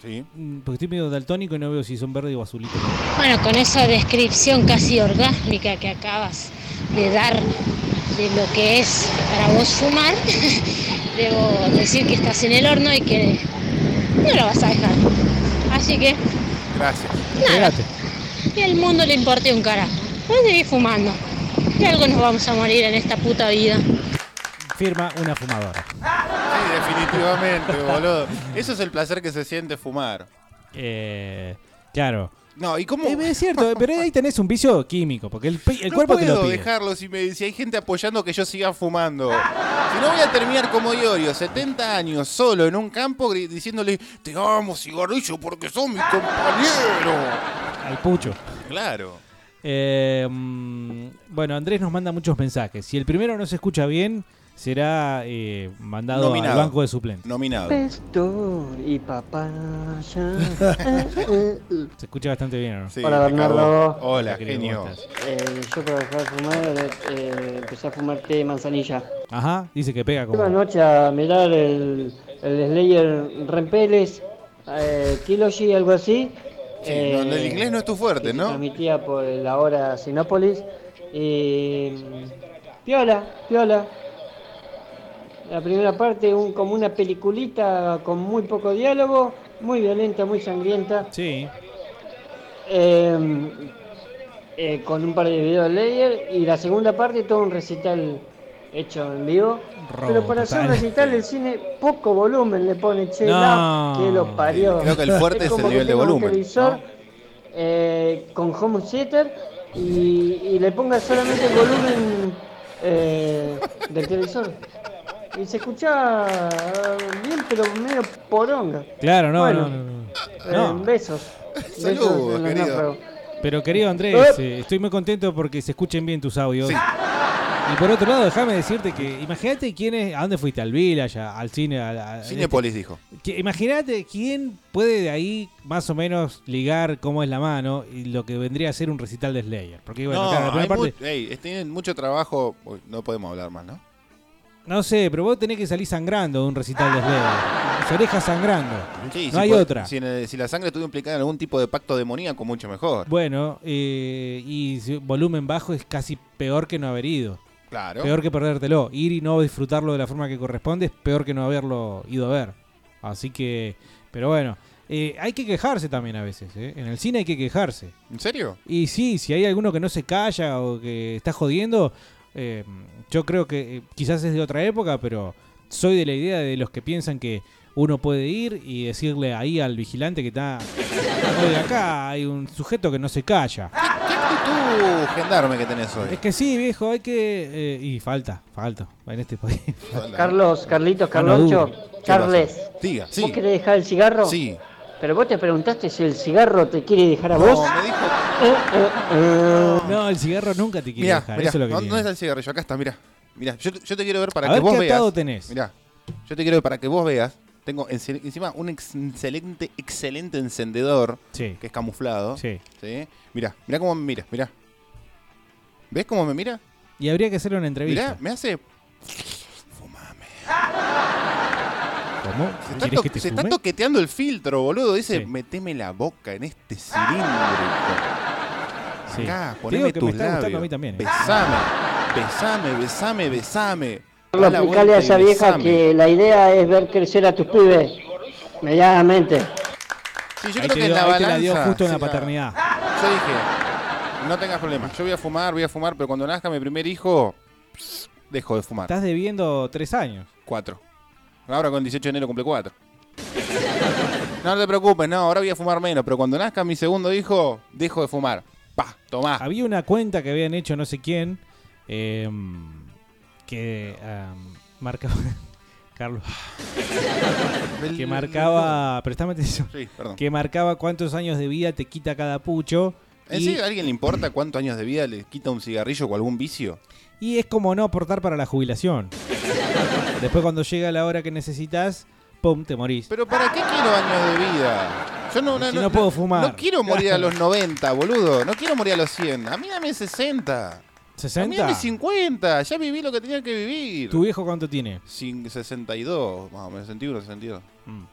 Sí. Porque estoy medio daltónico y no veo si son verde o azulito. Bueno, con esa descripción casi orgásmica que acabas de dar de lo que es para vos fumar, debo decir que estás en el horno y que no lo vas a dejar. Así que, Gracias. nada, y al mundo le importe un carajo. Vos seguís fumando. Y algo nos vamos a morir en esta puta vida. Firma una fumadora. Sí, definitivamente, boludo. Eso es el placer que se siente fumar. Eh, claro. No, ¿y cómo? Es cierto, pero ahí tenés un vicio químico, porque el, el no cuerpo te lo puedo pide. dejarlo si, me, si hay gente apoyando que yo siga fumando. Si no voy a terminar como Iorio, 70 años, solo en un campo, diciéndole, te amo, cigarrillo, porque son mis compañeros. Al pucho. Claro. Eh, mm, bueno, Andrés nos manda muchos mensajes. Si el primero no se escucha bien, será eh, mandado Nominado. al banco de suplentes. Nominado. Pesto y papaya. Se escucha bastante bien, ¿o ¿no? Sí, Hola, Bernardo. Hola, querido, genio. ¿cómo estás? Eh, yo para dejar de fumar eh, empecé a fumar té de manzanilla. Ajá, dice que pega Iba como. anoche a mirar el, el Slayer Rempeles, eh, algo así. Sí, Eh, no, el inglés no es tu fuerte, que se ¿no? transmitía por la hora Sinópolis. Y. mm, Piola, piola. La primera parte, un, como una peliculita con muy poco diálogo, muy violenta, muy sangrienta. Sí. Eh, eh, con un par de videos de Layer. Y la segunda parte, todo un recital hecho en vivo. Robo Pero para hacer un recital, el cine poco volumen le pone, che, No. que lo parió. Creo que el fuerte es como el nivel de volumen, televisor, eh, con home theater y, y le ponga solamente el volumen eh, del televisor. Y se escucha bien, pero medio poronga. Claro, no, Bueno, no, no, no. eh, No. besos. Saludos, Besos querido. Pero querido Andrés, eh, estoy muy contento porque se escuchen bien tus audios. Y por otro lado, déjame decirte que imagínate quién es, a dónde fuiste, al Village, al cine, a- a- este- dijo. que- Imagínate quién puede de ahí más o menos ligar cómo es la mano y lo que vendría a ser un recital de Slayer. Porque bueno, no, claro, la hay parte, mu- ey, tienen mucho trabajo. Uy, no podemos hablar más, ¿no? No sé, pero vos tenés que salir sangrando de un recital de Slayer. las orejas sangrando. Sí, no si hay puede- otra. Si, la sangre estuvo implicada en algún tipo de pacto demoníaco, mucho mejor. Bueno, eh, y si- volumen bajo es casi peor que no haber ido. Claro. Peor que perdértelo. Ir y no disfrutarlo de la forma que corresponde es peor que no haberlo ido a ver. Así que, pero bueno, eh, hay que quejarse también a veces. ¿eh? En el cine hay que quejarse. ¿En serio? Y sí, si hay alguno que no se calla o que está jodiendo, eh, yo creo que eh, quizás es de otra época, pero soy de la idea de los que piensan que uno puede ir y decirle ahí al vigilante que está... Oye, acá hay un sujeto que no se calla. Tú, gendarme que tenés hoy. Es que sí, viejo, hay que... eh, y falta, falta en este país. Carlos, Carlitos. Carloncho, Charles. Diga, sí. ¿Vos querés dejar el cigarro? Sí. Pero vos te preguntaste si el cigarro te quiere dejar a vos. No, me dijo. Eh, eh, eh. No, el cigarro nunca te quiere Mira, dejar. mira, eso es lo que ¿dónde tiene. dónde está el cigarrillo? Acá está, mira. Mira, yo, yo te quiero ver para A que ver vos qué veas. tenés. Mira, yo te quiero ver para que vos veas. Tengo enci- encima un ex- excelente, excelente encendedor Sí. que es camuflado. Sí. ¿sí? Mira, mira cómo me mira, mira. ¿Ves cómo me mira? Y habría que hacerle una entrevista. Mira, me hace. ¿Cómo? Se está, ¿Quieres to- que te se está fume? toqueteando el filtro, boludo. Dice, Sí. meteme la boca en este cilindro. Sí. Acá, poneme tus labios. a mí también, ¿eh? Besame, besame, besame, besame. Explicale a esa vieja besame. que la idea es ver crecer a tus pibes medianamente. Sí, yo Ahí creo que dio- la dio balanza, justo en la sí, la- paternidad. Yo dije, no tengas problemas. Yo voy a fumar, voy a fumar, pero cuando nazca mi primer hijo, dejo de fumar. Estás debiendo tres años. Cuatro. Ahora con el 18 de enero cumple cuatro. No te preocupes, no, ahora voy a fumar menos, pero cuando nazca mi segundo hijo, dejo de fumar. Pa, tomá. Había una cuenta que habían hecho no sé quién eh, que um, marcaba. Carlos. que marcaba. Prestame atención. Sí, perdón. Que marcaba cuántos años de vida te quita cada pucho. ¿En Y, serio a alguien le importa cuántos años de vida le quita un cigarrillo o algún vicio? Y es como no aportar para la jubilación. Después, cuando llega la hora que necesitas, pum, te morís. Pero ¿para qué quiero años de vida? Yo no, Si no puedo fumar. No quiero morir a los 90, boludo. No quiero morir a los 100. A mí dame 60. A mí ¿60? dame 50. Ya viví lo que tenía que vivir. ¿Tu viejo cuánto tiene? Sin 62, más o menos, 61, 62. Mm.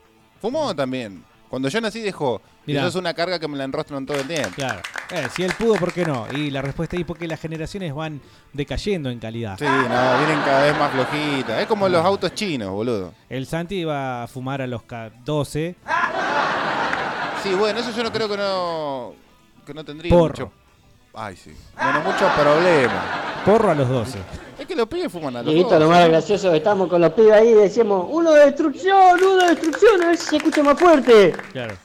Fumó también. Cuando yo nací dejó. Mirá. eso es una carga que me la enrostran todo el tiempo. Claro. Eh, si él pudo, ¿por qué no? Y la respuesta es porque las generaciones van decayendo en calidad. Sí, no, vienen cada vez más flojitas. Es como los autos chinos, boludo. El Santi iba a fumar a los ca- 12. Sí, bueno, eso yo no creo que no. que no tendría Porro. mucho. Ay, sí. Bueno, muchos problemas. Porro a los 12. Es que los pibes fuman a los Dieguito, dos. lo más gracioso que estamos con los pibes ahí y decimos, uno de destrucción, uno de destrucción, a ver si se escucha más fuerte. Claro.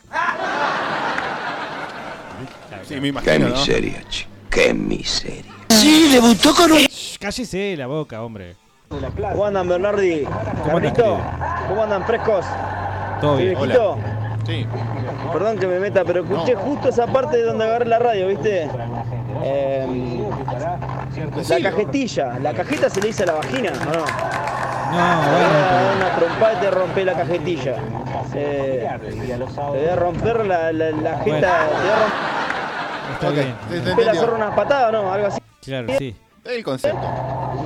Sí, me imagino, ¿no? che. Qué miseria. Sí, debutó con un... Shh, cállese la boca, hombre. ¿Cómo andan, Bernardi? ¿Cómo querido? ¿cómo andan, frescos? Todo ¿Sí, bien. viejito? Sí. Perdón que me meta, pero escuché justo esa parte donde agarré la radio, ¿viste? Eh, la cajetilla. ¿La cajeta se le dice a la vagina o no? No, Te voy a dar bueno. una trompada y te rompe la cajetilla. Eh, te voy a romper la, la, la jeta. Bueno. Te voy a romper Está bien. Te- te la entendió. zorra una patada o no, algo así. Claro, sí. El concepto.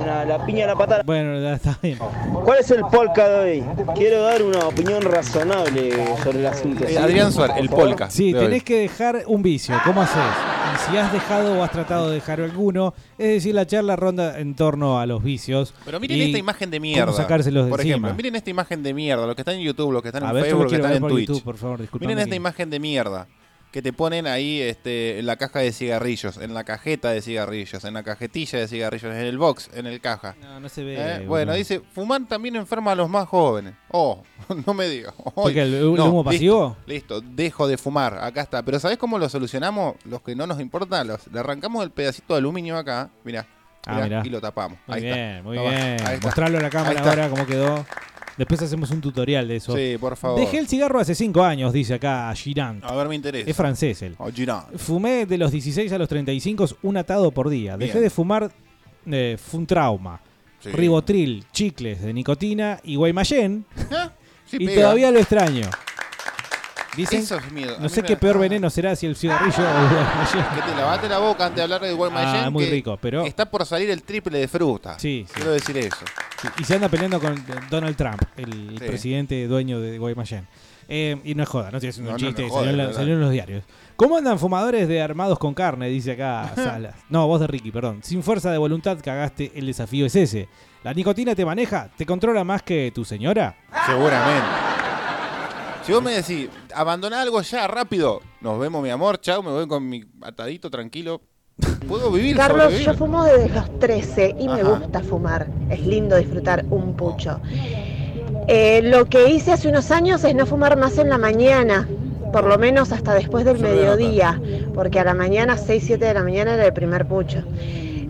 Una, la piña a la patada. Bueno, ya está bien. ¿Cuál es el polka de hoy? Quiero dar una opinión razonable sobre el asunto. Eh, ¿sí? Adrián Suárez, el polka. Sí, de hoy. tenés que dejar un vicio. ¿Cómo haces? Si has dejado o has tratado de dejar alguno, es decir, la charla ronda en torno a los vicios. Pero miren esta imagen de mierda. ¿Cómo sacárselos de Por encima? ejemplo, miren esta imagen de mierda. Los que están en YouTube, los que están A en ver, Facebook, lo los que están en por Twitch. YouTube, por favor, miren esta que- imagen de mierda que te ponen ahí este, en la caja de cigarrillos, en la cajeta de cigarrillos, en la cajetilla de cigarrillos, en el box, en el caja. No, no se ve. Eh, bueno, dice, fumar también enferma a los más jóvenes. Oh, no me digas. ¿Por qué, el- el humo listo, pasivo? Listo, dejo de fumar. Acá está. Pero ¿sabés cómo lo solucionamos? Los que no nos importa, los, le arrancamos el pedacito de aluminio acá. Mirá. Ah, mirá, mirá. Y lo tapamos. Muy ahí bien, está. muy bien. Mostrarlo a la cámara ahora cómo quedó. Después hacemos un tutorial de eso. Sí, por favor. Dejé el cigarro hace 5 años, dice acá Girant. A ver, me interesa. Es francés él. Oh, Girard. Fumé de los 16 a los 35 un atado por día. Dejé Bien. de fumar, eh, fue un trauma. Sí. Ribotril, chicles de nicotina y Guaymallén. Sí, y pega. todavía lo extraño. Dicen, Eso es miedo. A no sé qué peor veneno será si el cigarrillo o el. Que te lavaste la boca antes de hablar de Guaymallén. Ah, muy rico, pero- Está por salir el triple de fruta. Sí, sí. Quiero decir eso. Y se anda peleando con Donald Trump, el Sí. presidente dueño de Guaymallén. Eh, y no es joda, no estoy haciendo No, un no, chiste, es salió, joda, en la- es verdad. salió en los diarios. ¿Cómo andan fumadores de armados con carne? Dice acá Salas. No, vos de Ricky, perdón. Sin fuerza de voluntad cagaste, el desafío es ese. ¿La nicotina te maneja? ¿Te controla más que tu señora? Seguramente. Si vos me decís, abandona algo ya, rápido. Nos vemos, mi amor. Chao, me voy con mi atadito tranquilo. Puedo vivir, Carlos, sobrevivir. yo fumo desde los 13 y me gusta fumar. Es lindo disfrutar un pucho. Eh, lo que hice hace unos años es no fumar más en la mañana, por lo menos hasta después del mediodía, porque a la mañana, 6, 7 de la mañana era el primer pucho.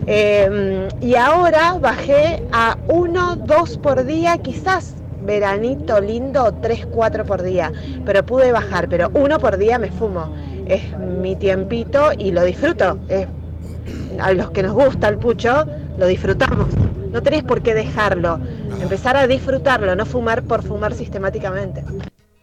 Eh, y ahora bajé a uno, dos por día, quizás veranito lindo, tres, cuatro por día, pero pude bajar, pero uno por día me fumo. Es mi tiempito y lo disfruto. Es a los que nos gusta el pucho, lo disfrutamos. No tenés por qué dejarlo. Empezar a disfrutarlo, no fumar por fumar sistemáticamente.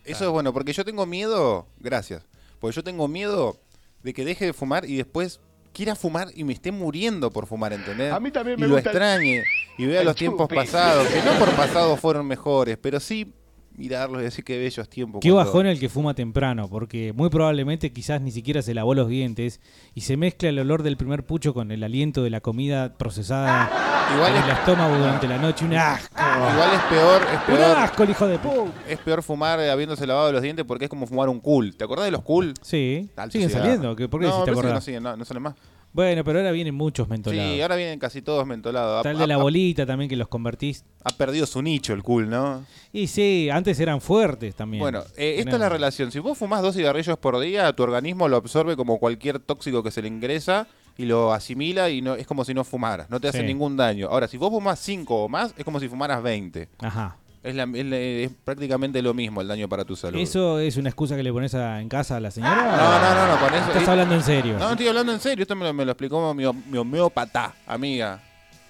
Eso es bueno, porque yo tengo miedo, gracias, porque yo tengo miedo de que deje de fumar y después quiera fumar y me esté muriendo por fumar, ¿entendés? A mí también y me lo gusta el- extrañe y vea los tiempos pasados, que no por pasados fueron mejores, pero sí mirarlos y decir qué bellos tiempos. Qué bajón el que fuma temprano, porque muy probablemente quizás ni siquiera se lavó los dientes y se mezcla el olor del primer pucho con el aliento de la comida procesada Igual en es- el estómago durante la noche. Un asco. Igual es peor, es Un asco, el hijo de puta. Es peor fumar eh, habiéndose lavado los dientes porque es como fumar un cool. ¿Te acordás de los cool? Sí. Siguen saliendo. ¿qué- ¿Por qué no, decís te parece que acordás? no siguen, no, no salen más. Bueno, pero ahora vienen muchos mentolados. Sí, ahora vienen casi todos mentolados. Ha- de la bolita también que los convertís. Ha perdido su nicho el cool, ¿no? Y sí, antes eran fuertes también. Bueno, eh, esta No. es la relación. Si vos fumás dos cigarrillos por día, tu organismo lo absorbe como cualquier tóxico que se le ingresa y lo asimila y no es como si no fumaras. No te hace Sí. ningún daño. Ahora, si vos fumás cinco o más, es como si fumaras 20. Ajá. Es, la- es la- es prácticamente lo mismo el daño para tu salud. ¿Eso es una excusa que le pones a- en casa a la señora? No, no, no, no, con eso. Estás hablando en serio. No, estoy hablando en serio. Esto me lo, me lo explicó mi, mi homeópata, amiga.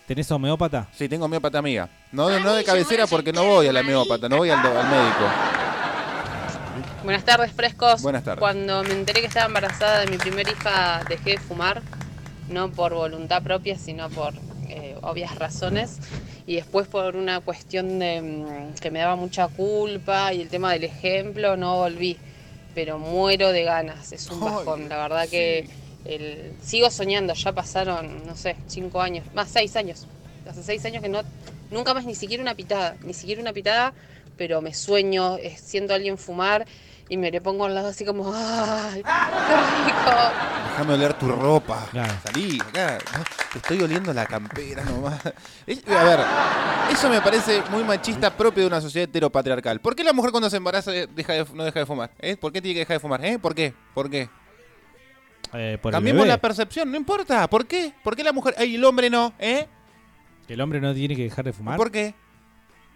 ¿Tenés homeópata? Sí, tengo homeópata amiga. No, no de cabecera porque no voy a la homeópata, no voy al, al médico. Buenas tardes, frescos. Buenas tardes. Cuando me enteré que estaba embarazada de mi primera hija, dejé de fumar, no por voluntad propia, sino por eh, obvias razones. Y después por una cuestión de mm, que me daba mucha culpa y el tema del ejemplo, no volví. Pero muero de ganas, es un bajón. La verdad que el- sigo soñando, ya pasaron, no sé, cinco años, más seis años. Hace seis años que no, nunca más ni siquiera una pitada, ni siquiera una pitada, pero me sueño, eh, siento a alguien fumar y me le pongo al lado así como, ¡ay, qué rico! Déjame oler tu ropa. Claro. Salí, acá. Te estoy oliendo la campera nomás. A ver, eso me parece muy machista propio de una sociedad heteropatriarcal. ¿Por qué la mujer cuando se embaraza deja de- no deja de fumar? ¿Eh? ¿Por qué tiene que dejar de fumar? ¿Eh? ¿Por qué? ¿Por qué? Eh, por Cambiemos la percepción, no importa. ¿Por qué? ¿Por qué la mujer y el hombre no? ¿Eh? ¿Que el hombre no tiene que dejar de fumar? ¿Por qué?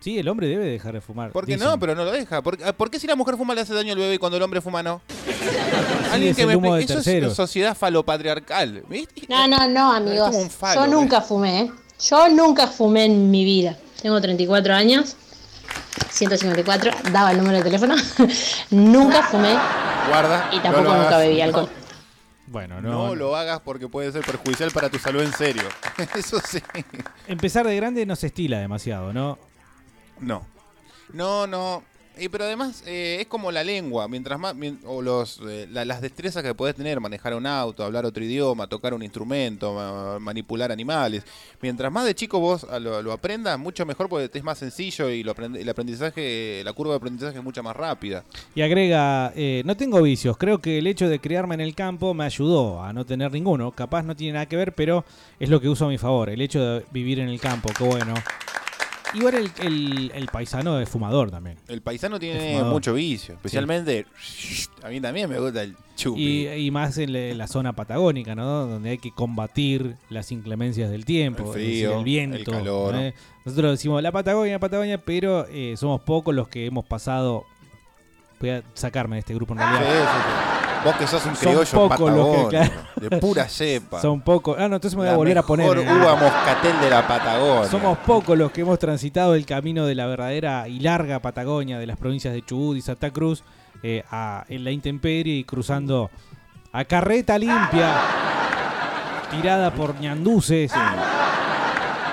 Sí, el hombre debe dejar de fumar. ¿Por qué dicen. no? Pero no lo deja. ¿Por, ah, por qué si la mujer fuma le hace daño al bebé y cuando el hombre fuma no? Sí, es el me. Eso terceros. es sociedad falopatriarcal. ¿viste? No, no, no, amigos. como un falo, Yo ¿eh? nunca fumé, ¿eh? Yo nunca fumé en mi vida. Tengo 34 años, 154, daba el número de teléfono. nunca fumé Guarda. y tampoco nunca bebí alcohol. Bueno, No, no. lo hagas porque puede ser perjudicial para tu salud en serio. Eso sí. Empezar de grande no se estila demasiado, ¿no? No. No, no. Y pero además eh, es como la lengua, mientras más o los eh, la- las destrezas que puedes tener, manejar un auto, hablar otro idioma, tocar un instrumento, ma- manipular animales. Mientras más de chico vos a lo, lo aprendas, mucho mejor porque es más sencillo y lo aprend- el aprendizaje, la curva de aprendizaje es mucho más rápida. Y agrega, eh, no tengo vicios, creo que el hecho de criarme en el campo me ayudó a no tener ninguno. Capaz no tiene nada que ver, pero es lo que uso a mi favor, el hecho de vivir en el campo, qué bueno. Igual el, el- el paisano es fumador también. El paisano tiene fumador. mucho vicio, especialmente a mí también me gusta el chupi. Y, y más en la, en la zona patagónica, ¿no? Donde hay que combatir las inclemencias del tiempo, El decir, viento. el calor. ¿no? Nosotros decimos la Patagonia, Patagonia, pero eh, somos pocos los que hemos pasado. Voy a sacarme de este grupo en Sí, realidad. sí, sí. Vos que sos un Son criollo los que, patagónico, claro. de pura cepa. Son pocos. Ah, no, entonces me voy a volver a poner. mejor eh. uva moscatel de la Patagonia. Somos pocos los que hemos transitado el camino de la verdadera y larga Patagonia de las provincias de Chubut y Santa Cruz eh, a- en la intemperie y cruzando a carreta limpia, tirada por ñanduces.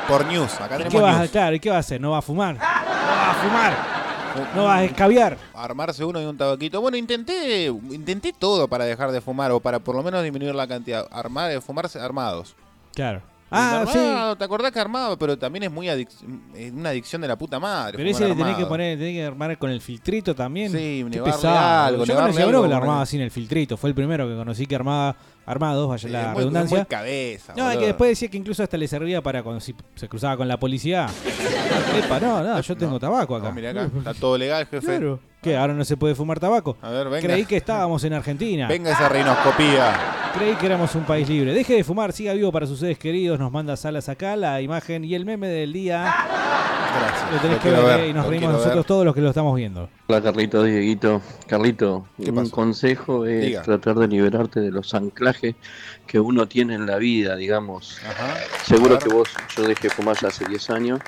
Por news, acá ¿Y tenemos qué vas a, news. claro, ¿y qué va a hacer? ¿No va a fumar? ¿No va a fumar? ¿No vas a escabiar? Armarse uno y un tabaquito. Bueno, intenté intenté todo para dejar de fumar o para por lo menos disminuir la cantidad. Armar, fumarse armados. Claro. Ah, sí. armado, ¿Te acordás que armaba? Pero también es muy adic- es una adicción de la puta madre. Pero ese le tenés que poner, tenés que armar con el filtrito también. Sí, nevarle pesado. algo, Yo nevarle conocí a algo, que ponerle- armaba sin el filtrito. Fue el primero que conocí que armaba armados, vaya Sí, la muy- redundancia. muy cabeza, no, es que después decía que incluso hasta le servía para cuando si- se cruzaba con la policía. Epa, no, no, yo tengo tabaco acá. No, mirá acá, está todo legal, jefe. Claro. ¿Qué? ¿Ahora no se puede fumar tabaco? A ver, venga. Creí que estábamos en Argentina. Venga esa rinoscopía. Creí que éramos un país libre. Deje de fumar, siga vivo para sus seres queridos. Nos manda Salas acá la imagen y el meme del día. Gracias. Lo tenés Lo que ver, ver, y nos reímos nosotros ver. todos los que lo estamos viendo. Hola Carlito, Dieguito. Carlito, un consejo es Diga. tratar de liberarte de los anclajes que uno tiene en la vida, digamos. A Seguro que vos, yo dejé de fumar ya hace 10 años,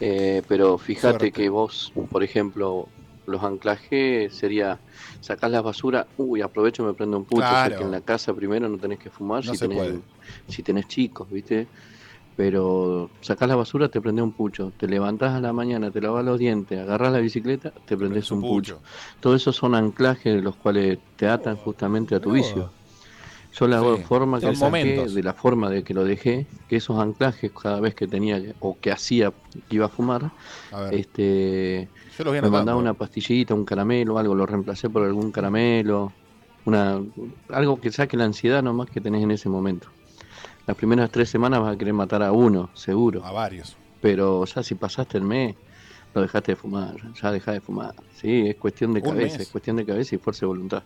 eh, pero fíjate Suerte. que vos, por ejemplo, los anclajes sería sacás la basura, uy, aprovecho y me prendo un pucho, o sea Claro. que en la casa primero no tenés que fumar No si, tenés, puede. si tenés chicos, ¿viste? Pero sacás la basura, te prendés un pucho, te levantás a la mañana, te lavas los dientes, agarrás la bicicleta, te prendés un pucho. Todo eso son anclajes los cuales te atan justamente a tu vicio. Yo la Sí, forma que saqué, de la forma de que lo dejé, que esos anclajes cada vez que tenía o que hacía que iba a fumar, A este Yo los voy me mandaba una pastillita, un caramelo, algo, lo reemplacé por algún caramelo, una algo que saque la ansiedad nomás que tenés en ese momento. Las primeras tres semanas vas a querer matar a uno, seguro. A varios. Pero ya si pasaste el mes, lo dejaste de fumar, ya dejás de fumar. Sí, es cuestión de cabeza, mes. es cuestión de cabeza y fuerza de voluntad.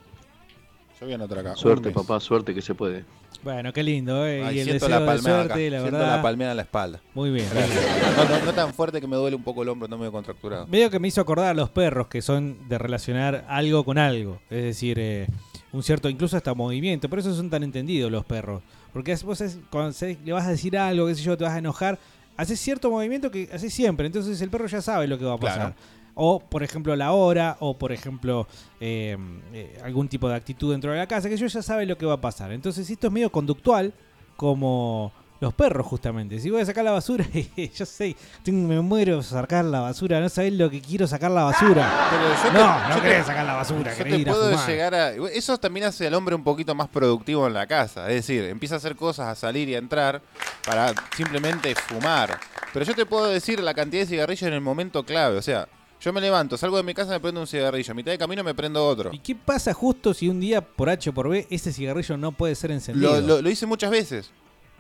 Yo voy a anotar acá. Suerte, papá, suerte que se puede. Bueno, qué lindo, ¿eh? Ay, y el siento deseo la de palmeada suerte, acá. la Siento verdad. la palmeada en la espalda. Muy bien. Gracias. No, no- no tan fuerte que me duele un poco el hombro, no medio contracturado. Medio que me hizo acordar a los perros que son de relacionar algo con algo. Es decir, eh, un cierto, incluso hasta movimiento. Por eso son tan entendidos los perros. Porque es- vos es- cuando se- le vas a decir algo, qué sé yo, te vas a enojar, haces cierto movimiento que haces siempre. Entonces el perro ya sabe lo que va a pasar. Claro. O, por ejemplo, la hora, o por ejemplo, eh, eh, algún tipo de actitud dentro de la casa, que yo ya sabe lo que va a pasar. Entonces esto es medio conductual, como los perros justamente. Si voy a sacar la basura, yo sé, me muero sacar la basura, no sabés lo que quiero sacar la basura. Pero yo te- no, no yo te- querés sacar la basura, Yo te ir a puedo fumar. llegar a. Eso también hace al hombre un poquito más productivo en la casa. Es decir, empieza a hacer cosas, a salir y a entrar para simplemente fumar. Pero yo te puedo decir la cantidad de cigarrillos en el momento clave. O sea, yo me levanto, salgo de mi casa, me prendo un cigarrillo. A mitad de camino me prendo otro. ¿Y qué pasa justo si un día, por H o por B, ese cigarrillo no puede ser encendido? Lo, lo- lo hice muchas veces.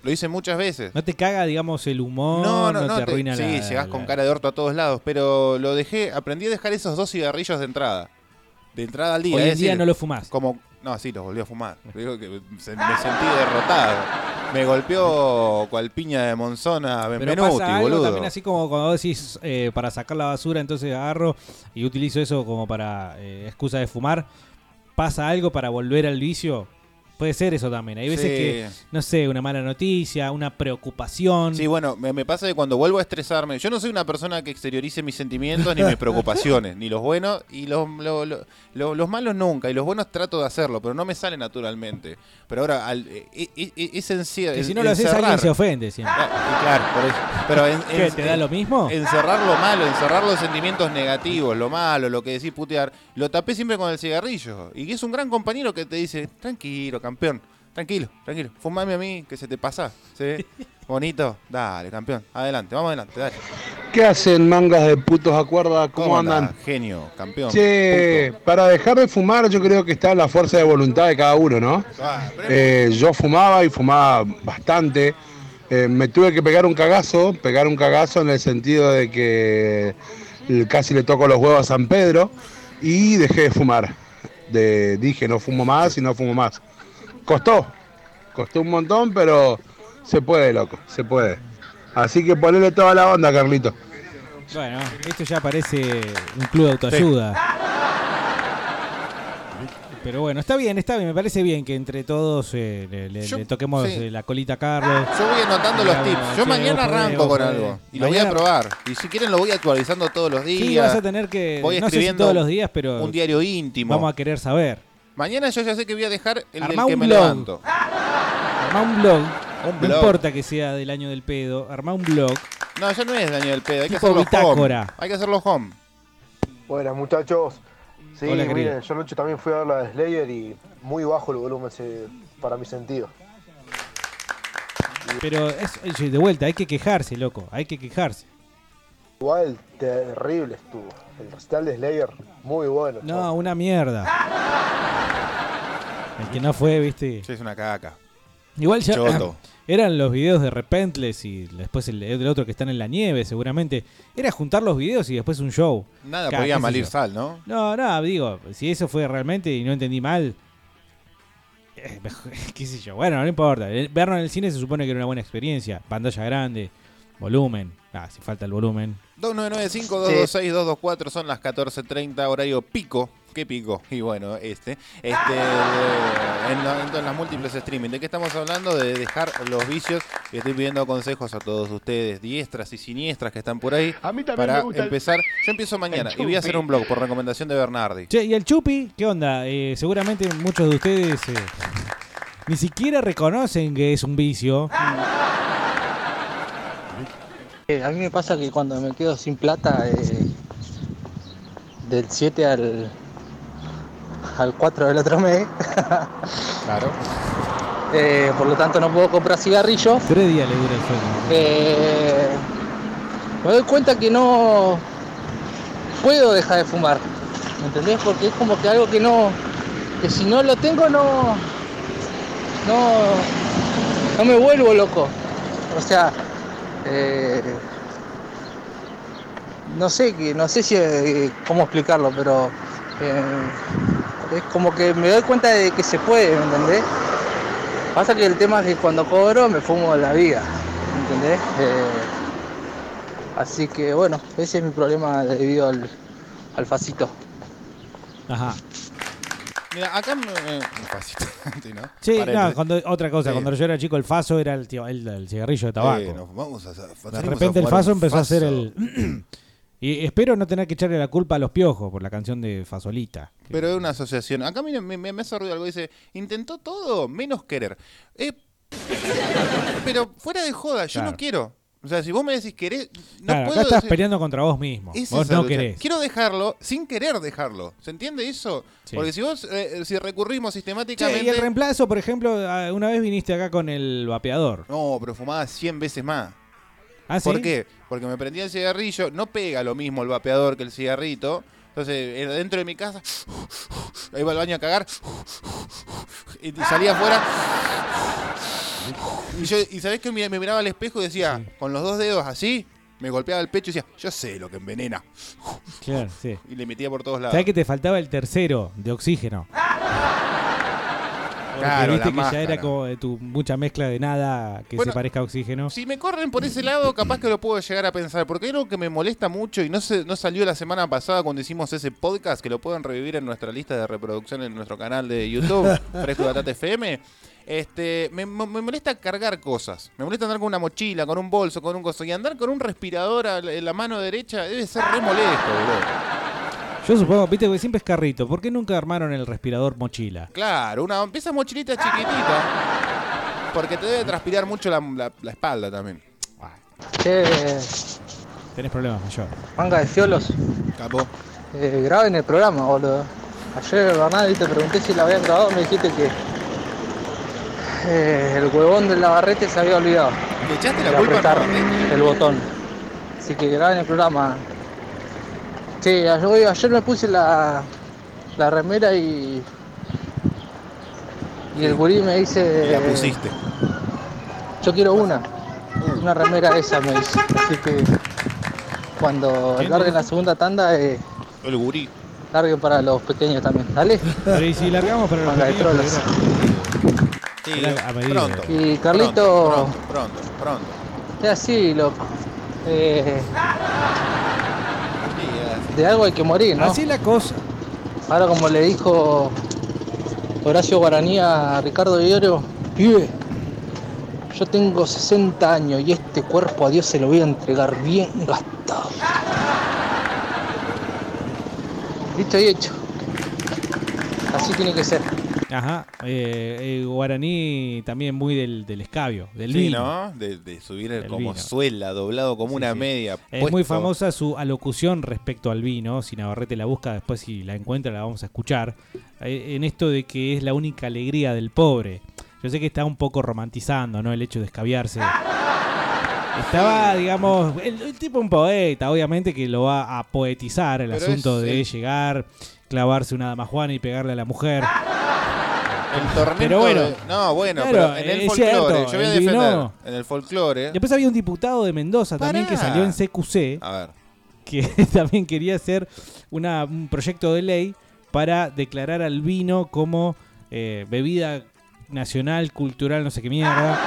Lo hice muchas veces. ¿No te caga, digamos, el humor? No, no, te no. te- arruina sí, la- llegás la- con cara de orto a todos lados. Pero lo dejé, aprendí a dejar esos dos cigarrillos de entrada. De entrada al día. Hoy en es día decir, no lo fumás. Como, no, sí, los volví a fumar. Digo que se- me sentí derrotado. Me golpeó cual piña de Monzona Pero Benvenuti, pasa algo boludo. también así como cuando vos decís eh, para sacar la basura, entonces agarro y utilizo eso como para eh, excusa de fumar. ¿Pasa algo para volver al vicio? Puede ser eso también. Hay veces Sí. que, no sé, una mala noticia, una preocupación. Sí, bueno, me, me pasa que cuando vuelvo a estresarme, yo no soy una persona que exteriorice mis sentimientos ni mis preocupaciones, ni los buenos y los, lo- lo- lo- los malos nunca, y los buenos trato de hacerlo, pero no me sale naturalmente. Pero ahora, al, e- e- e- es encierro. Que si no lo haces, alguien se ofende siempre. Claro, por eso. Pero en- ¿Qué, en- te da lo mismo? Encerrar lo malo, encerrar los sentimientos negativos, lo malo, lo que decís putear, lo tapé siempre con el cigarrillo. Y es un gran compañero que te dice, tranquilo, campeón, tranquilo, tranquilo, fumame a mí, que se te pasa. ¿sí? Bonito, dale, campeón, adelante, vamos adelante, dale. ¿Qué hacen mangas de putos acuerda? ¿Cómo, andan? Genio, campeón. Che, para dejar de fumar yo creo que está la fuerza de voluntad de cada uno, ¿no? Ah, Eh, yo fumaba y fumaba bastante. Eh, me tuve que pegar un cagazo, pegar un cagazo en el sentido de que casi le toco los huevos a San Pedro y dejé de fumar. De, dije no fumo más y no fumo más. Costó, costó un montón, pero se puede, loco, se puede. Así que ponele toda la onda, Carlito. Bueno, esto ya parece un club de autoayuda. Pero bueno, está bien, está bien. Me parece bien que entre todos eh, le, le- Yo- le toquemos sí. eh, la colita a Carlos. Yo voy anotando los tips. Yo che, mañana vos arranco vos con podés. algo. Y lo voy a probar. Y si quieren lo voy actualizando todos los días. Sí, vas a tener que. Voy no sé si escribiendo todos los días, pero. un diario íntimo. Vamos a querer saber. Mañana yo ya sé que voy a dejar el Armá del que un me blog. levanto. Armá un blog. Un No importa que sea del año del pedo. Armá un blog. No, ya no es daño del pedo. Hay que Tipo hacerlo bitácora. home. Hay que hacerlo home. Buenas muchachos. Sí, Hola, querido. miren, yo anoche también fui a ver la de Slayer y muy bajo el volumen se- para mi sentido. Pero es, oye, de vuelta, hay que quejarse, loco. Hay que quejarse. Igual terrible estuvo. El recital de Slayer, muy bueno. No, una mierda. El que no fue, viste. Sí, es una caca. Igual ya Choto. eran los videos de Repentless y después el, el otro que están en la nieve, seguramente. Era juntar los videos y después un show. Nada Ca- podía malir yo. sal, ¿no? No, no, digo, si eso fue realmente y no entendí mal. eh, qué sé yo, bueno, no importa. El- Verlo en el cine se supone que era una buena experiencia. Pantalla grande, volumen. Ah, si falta el volumen. 2995-226-224 son las 14.30 horario pico. ¿Qué pico? Y bueno, este. este de- en, la- en las múltiples streaming. ¿De qué estamos hablando? De dejar los vicios. Y estoy pidiendo consejos a todos ustedes, diestras y siniestras que están por ahí. A mí también para me gusta el- empezar. Yo empiezo mañana el y voy a hacer un blog por recomendación de Bernardi. Che, ¿y el Chupi? ¿Qué onda? Eh, seguramente muchos de ustedes eh, ni siquiera reconocen que es un vicio. Eh, a mí me pasa que cuando me quedo sin plata, eh, del 7 al, al 4 del otro mes, Claro. eh, por lo tanto no puedo comprar cigarrillos, Tres días le dura el sueño. eh, me doy cuenta que no puedo dejar de fumar, ¿me entendés? Porque es como que algo que no, que si no lo tengo no, no, no me vuelvo loco. O sea, eh, no sé no sé si eh, cómo explicarlo, pero eh, es como que me doy cuenta de que se puede, ¿me entendés? Pasa que el tema es que cuando cobro me fumo la vida, ¿me entendés? Así que bueno, ese es mi problema debido al, al facito. Ajá. Mira, acá me. me- sí, ¿no? Sí, no, cuando, otra cosa, Sí. cuando yo era chico el faso era el, tío- el, el cigarrillo de tabaco. Eh, nos vamos a- de repente a el faso empezó a faso. el... y espero no tener que echarle la culpa a los piojos por la canción de Fasolita. Pero es una asociación. Acá me, me, me hace ruido algo. Dice, intentó todo menos querer. Eh, pero fuera de joda, yo Claro. no quiero. O sea, si vos me decís querés, no claro, puedo acá estás decir- peleando contra vos mismo. Vos es no lucha. querés. Quiero dejarlo sin querer dejarlo. ¿Se entiende eso? Sí. Porque si vos, eh, si recurrimos sistemáticamente... y el reemplazo, por ejemplo, ah, una vez viniste acá con el vapeador. No, pero fumaba 100 veces más. ¿Ah, sí? ¿Por qué? Porque me prendía el cigarrillo, no pega lo mismo el vapeador que el cigarrito. Entonces, eh, dentro de mi casa, iba al baño a cagar y salía afuera. Y, yo, y sabés que me, miraba al espejo y decía, con los dos dedos así, me golpeaba el pecho y decía, yo sé lo que envenena. Claro, sí. Y le metía por todos lados. ¿Sabés que te faltaba el tercero de oxígeno? Porque Claro, viste la que ya era como de tu mucha mezcla de nada que Bueno, se parezca a oxígeno. Si me corren por ese lado, capaz que lo puedo llegar a pensar. Porque hay algo que me molesta mucho y no, se, no salió la semana pasada cuando hicimos ese podcast, que lo pueden revivir en nuestra lista de reproducción en nuestro canal de YouTube, Fresco Batata FM. Este, me, molesta cargar cosas. Me molesta andar con una mochila, con un bolso, con un coso. Y andar con un respirador a la- en la mano derecha debe ser re molesto, boludo. Yo supongo, viste, que siempre es carrito. ¿Por qué nunca armaron el respirador mochila? Claro, una empieza mochilita chiquitita. Porque te debe transpirar mucho la, la- la espalda también. Che, Tenés problemas mayor. manga de fiolos. Capo. Eh, graben el programa, boludo. Ayer, Bernardi, te pregunté si la habían grabado, me dijiste que eh, el huevón del navarrete se había olvidado. ¿Le echaste la de culpa apretar el botón. Así que graben el programa. Sí, ayer, ayer me puse la, la remera y. Y el gurí me dice. La pusiste. Yo quiero una. Una remera esa, me dice. Así que. Cuando ¿Quién larguen la segunda tanda, eh, El gurí. larguen para los pequeños también. Dale. Pero y si largamos para los de pequeños, trolos. Sí, Era a medida. pronto. Y Carlito. Pronto, pronto, pronto. Es así, loco. Eh, de algo hay que morir, ¿no? Así es la cosa. Ahora como le dijo Horacio Guaraní a Ricardo Villoro. Pibe, yo tengo 60 años y este cuerpo a Dios se lo voy a entregar bien gastado. Listo y hecho. Así tiene que ser. Ajá. eh, eh, guaraní también muy del, del escabio, del Sí, vino. ¿no? De, de subir el como vino. suela, doblado como una media. Es puesto. muy famosa su alocución respecto al vino. Si Navarrete la busca, después si la encuentra la vamos a escuchar. Eh, En esto de que es la única alegría del pobre. Yo sé que está un poco romantizando, ¿no? El hecho de escabiarse. Estaba, digamos, el, el tipo un poeta, obviamente que lo va a poetizar el Pero asunto es de el- llegar, clavarse una damajuana y pegarle a la mujer. El tormento Pero bueno, de- No, bueno, claro, pero en el es folclore, cierto, yo voy a el defender. vino- En el folclore. Después había un diputado de Mendoza también que Pará. salió en CQC. A ver. Que también quería hacer una- un proyecto de ley para declarar al vino como eh, bebida nacional, cultural, no sé qué mierda.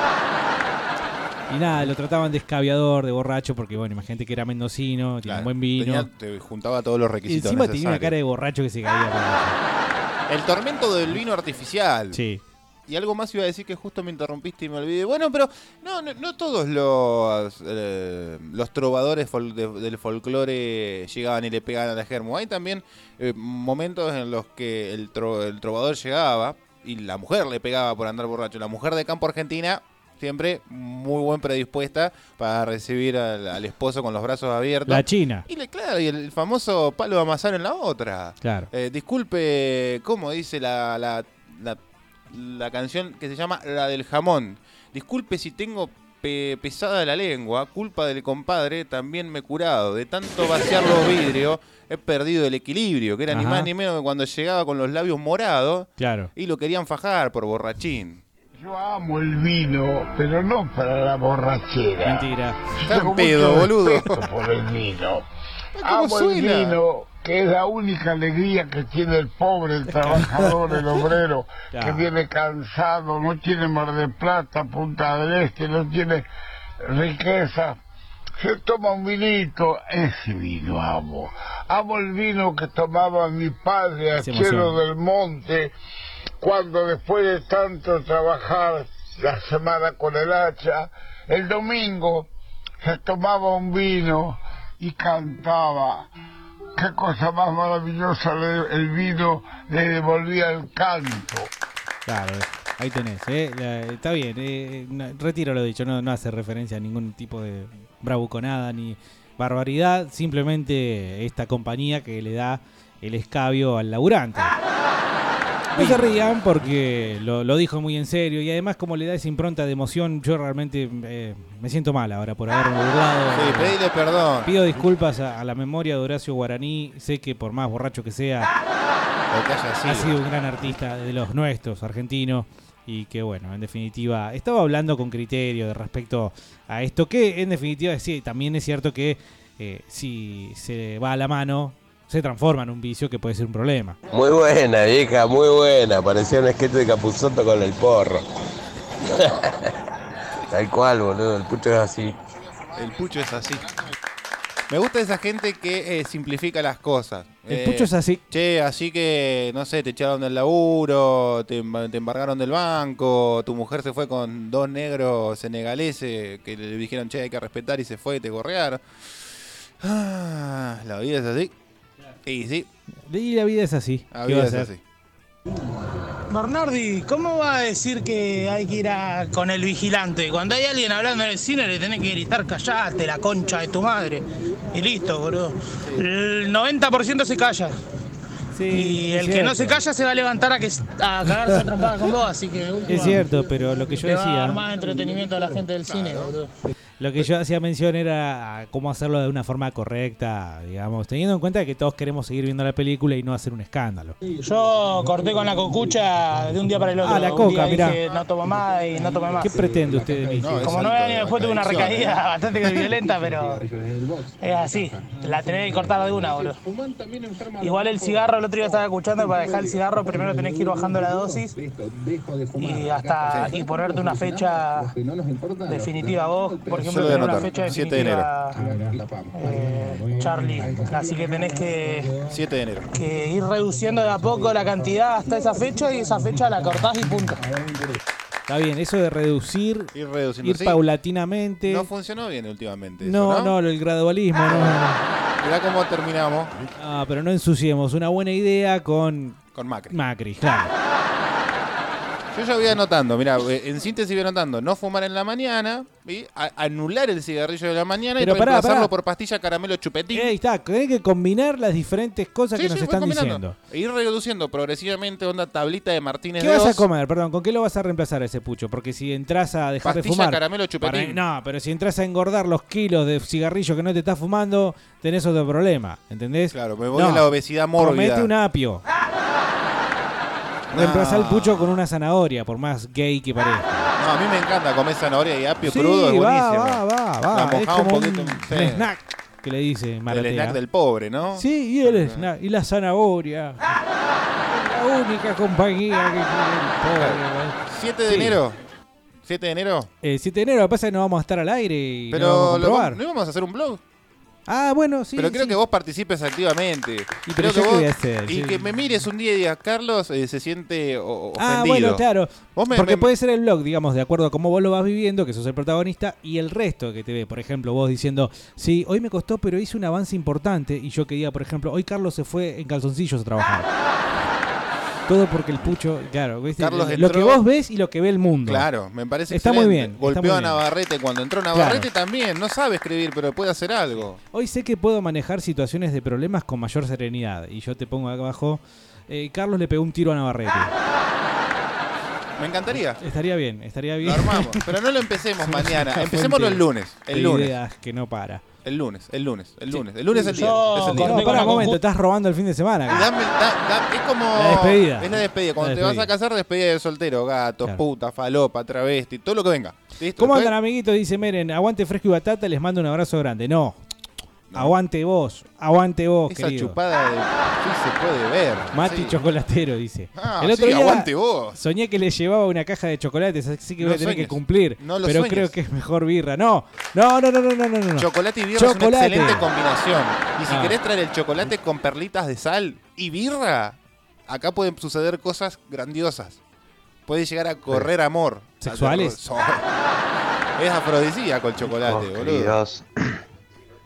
Y nada, lo trataban de escabiador, de borracho, porque bueno, imagínate que era mendocino, tiene un buen vino. Tenía- te juntaba todos los y requisitos encima tenía una necesarios. cara de borracho que se caía. por la- El tormento del vino artificial. Sí. Y algo más iba a decir que justo me interrumpiste y me olvidé. Bueno, pero no, no, no todos los, eh, los trovadores fol- de- del folclore llegaban y le pegaban a la germo. Hay también eh, momentos en los que el, tro- el trovador llegaba y la mujer le pegaba por andar borracho. La mujer de campo argentina siempre muy buen predispuesta para recibir al, al esposo con los brazos abiertos. La China. Y le, claro, y el famoso palo de amasar en la otra. Claro. Eh, disculpe, ¿cómo dice la, la, la, la canción que se llama La del jamón? Disculpe si tengo pe- pesada la lengua, culpa del compadre, también me he curado. De tanto vaciar los vidrios, he perdido el equilibrio, que era ni más ni menos que cuando llegaba con los labios morados Claro. y lo querían fajar por borrachín. Yo amo el vino, pero no para la borrachera. Mentira. Está Tengo pedo, mucho boludo. respeto por el vino. ¿Cómo Amo el suena? vino, que es la única alegría que tiene el pobre, el trabajador, el obrero, que viene cansado, no tiene Mar de Plata, Punta del Este, no tiene riqueza. Se toma un vinito, ese vino amo. Amo el vino que tomaba mi padre, Achero emoción. del Monte, cuando después de tanto trabajar la semana con el hacha, el domingo se tomaba un vino y cantaba. Qué cosa más maravillosa el vino le devolvía el canto. Claro, ahí tenés. ¿eh? Está bien, eh, retiro lo dicho, no hace referencia a ningún tipo de bravuconada ni barbaridad, simplemente esta compañía que le da el escabio al laburante. No se rían porque lo, lo dijo muy en serio y además como le da esa impronta de emoción, yo realmente eh, me siento mal ahora por haberme burlado. Sí, pedile perdón. Pido disculpas a, a la memoria de Horacio Guaraní, sé que por más borracho que sea, que ha sido. sido un gran artista de los nuestros, argentino, y que bueno, en definitiva, estaba hablando con criterio de respecto a esto, que en definitiva sí, también es cierto que eh, si se va a la mano, se transforma en un vicio que puede ser un problema. Muy buena, vieja, muy buena. Parecía un esquete de Capuzoto con el porro. Tal cual, boludo. El pucho es así. El pucho es así. Me gusta esa gente que eh, simplifica las cosas. El Eh, pucho es así. Che, así que, no sé, te echaron del laburo, te, em- te embargaron del banco, tu mujer se fue con dos negros senegaleses que le dijeron, che, hay que respetar y se fue y te gorrearon. Ah, la vida es así. Y sí, Y la vida es así. la ¿Qué vida es así. Bernardi, ¿cómo va a decir que hay que ir a- con el vigilante? Cuando hay alguien hablando en el cine le tenés que gritar callate, la concha de tu madre. Y listo, boludo. El 90% se calla. y el que no se calla se va a levantar a, que, a cagarse a trompada con vos, así que... última, Es cierto, pero lo que yo le va a dar decía... más entretenimiento a la gente del cine, boludo. Lo que yo hacía mención era cómo hacerlo de una forma correcta, digamos, teniendo en cuenta que todos queremos seguir viendo la película y no hacer un escándalo. Yo corté con la cocucha de un día para el otro. Ah, la Un coca, dije, no tomo más y no tomé más. ¿Qué pretende usted de mí? Como nueve años después tuve una recaída ¿eh? bastante violenta, pero es así. La tenés que cortar de una, boludo. Igual el cigarro, el otro día estaba escuchando, para dejar el cigarro primero tenés que ir bajando la dosis y hasta y ponerte una fecha definitiva. Vos, por ejemplo, Yo lo voy a tener una anotar, fecha 7 de definitiva, eh, Charlie. Así que tenés que, 7 de enero. que ir reduciendo de a poco la cantidad hasta esa fecha y esa fecha la cortás y punto. Está bien, eso de reducir, Ir reduciendo. ir sí. paulatinamente. No funcionó bien últimamente. eso, No, ¿no? no, el gradualismo, no. Mirá cómo terminamos Ah, pero no ensuciemos. Una buena idea con con Macri. Macri, claro. Yo ya voy anotando, mira, en síntesis voy anotando, no fumar en la mañana a- anular el cigarrillo de la mañana Pero y pará, reemplazarlo pará. por pastilla caramelo chupetín. Ahí está, tenés que combinar las diferentes cosas Sí, que nos sí, están diciendo. E ir reduciendo progresivamente onda tablita de Martínez ¿Qué de vas a comer? Perdón, ¿con qué lo vas a reemplazar a ese pucho? Porque si entras a dejar de Pastilla, fumar. caramelo, chupetín. para- no, pero si entras a engordar los kilos de cigarrillo que no te estás fumando, tenés otro problema. ¿Entendés? Claro, me voy a la obesidad mórbida. Comete un apio. Reemplazá el pucho con una zanahoria, por más gay que parezca. No, a mí me encanta comer zanahoria y apio crudo, es va, buenísimo. va, va, va. Es como un poquito. un, sí. un snack que le dice El Maratea. snack del pobre, ¿no? Sí, y el snack. Y la zanahoria. la única compañía que tiene el pobre. 7 de Sí. enero. 7 de enero. El 7 de enero, lo que pasa es que no vamos a estar al aire y no Pero vamos a lo comprobar. vam- ¿no íbamos a hacer un blog? Ah, bueno, sí. pero creo sí. que vos participes activamente. Y creo que vos, hacer, y sí. que me mires un día y digas, Carlos eh, se siente o- o- Ah, ofendido. bueno, claro. Me- Porque me- puede ser el blog, digamos, de acuerdo a cómo vos lo vas viviendo, que sos el protagonista, y el resto que te ve. Por ejemplo, vos diciendo, sí, hoy me costó, pero hice un avance importante. Y yo que diga, por ejemplo, hoy Carlos se fue en calzoncillos a trabajar. Todo porque el pucho, claro, ¿viste? Carlos lo entró- que vos ves y lo que ve el mundo. Claro, me parece Está muy excelente. bien. Golpeó muy a bien. Navarrete cuando entró. Navarrete también. No sabe escribir, pero puede hacer algo. Hoy sé que puedo manejar situaciones de problemas con mayor serenidad. Y yo te pongo acá abajo, eh, Carlos le pegó un tiro a Navarrete. Me encantaría. Estaría bien, estaría bien. Lo armamos. Pero no lo empecemos mañana. Empecémoslo el lunes. El de lunes. ideas que no para. El lunes, el lunes, el lunes. El lunes es el día. Yo es el día. No, para un momento, estás robando el fin de semana. Y dame- da- da- es como. La despedida. Es la despedida. Cuando La te vas a casar, despedida de soltero. Gatos, Claro. puta, falopa, travesti, todo lo que venga. ¿Listo? ¿Cómo Después- andan, amiguitos? Dice Meren, aguante fresco y batata, les mando un abrazo grande. No, aguante vos, aguante vos, Esa querido. chupada de. Sí se puede ver. Mati sí. Chocolatero, dice. Ah, el otro sí, día aguante vos. soñé que le llevaba una caja de chocolates, así que No voy a tener sueñes. que cumplir. No lo pero sueñes. creo que es mejor birra. No, no, no, no, no, no, no. no. Chocolate y birra es una Chocolate. excelente combinación. Y si Ah. querés traer el chocolate con perlitas de sal y birra, acá pueden suceder cosas grandiosas. Puede llegar a correr amor. ¿Sexuales? Es afrodisíaco el chocolate, Chicos, boludo. queridos,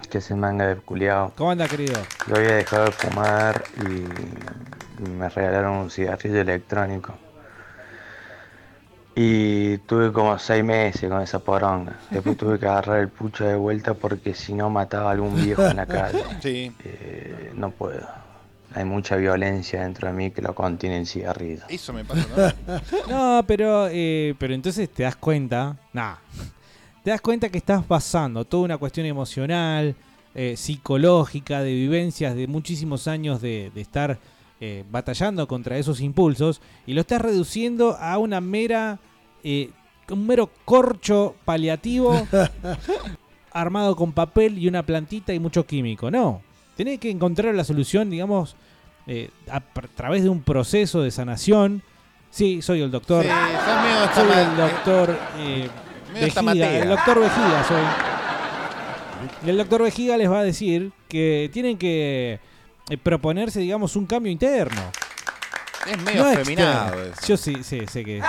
que se manga de culiao. ¿Cómo anda, querido? Yo había dejado de fumar y me regalaron un cigarrillo electrónico. Y tuve como seis meses con esa poronga. Después tuve que agarrar el pucho de vuelta porque si no mataba a algún viejo en la calle. Sí. Eh, no puedo. Hay mucha violencia dentro de mí que lo contiene el cigarrillo. Eso me pasa también. No, pero, eh, pero entonces te das cuenta, nah, te das cuenta que estás pasando toda una cuestión emocional, eh, psicológica, de vivencias de muchísimos años de, de estar eh, batallando contra esos impulsos y lo estás reduciendo a una mera, eh, un mero corcho paliativo armado con papel y una plantita y mucho químico. No, tenés que encontrar la solución, digamos, eh, a, a través de un proceso de sanación. Sí, soy el doctor. Sí, soy el doctor eh, medio Vejiga. tamatea. El doctor Vejiga soy. Y el doctor Vejiga les va a decir que tienen que eh, proponerse, digamos, un cambio interno. Es medio No afeminado externo. eso. Yo sí, sí, sé que sí.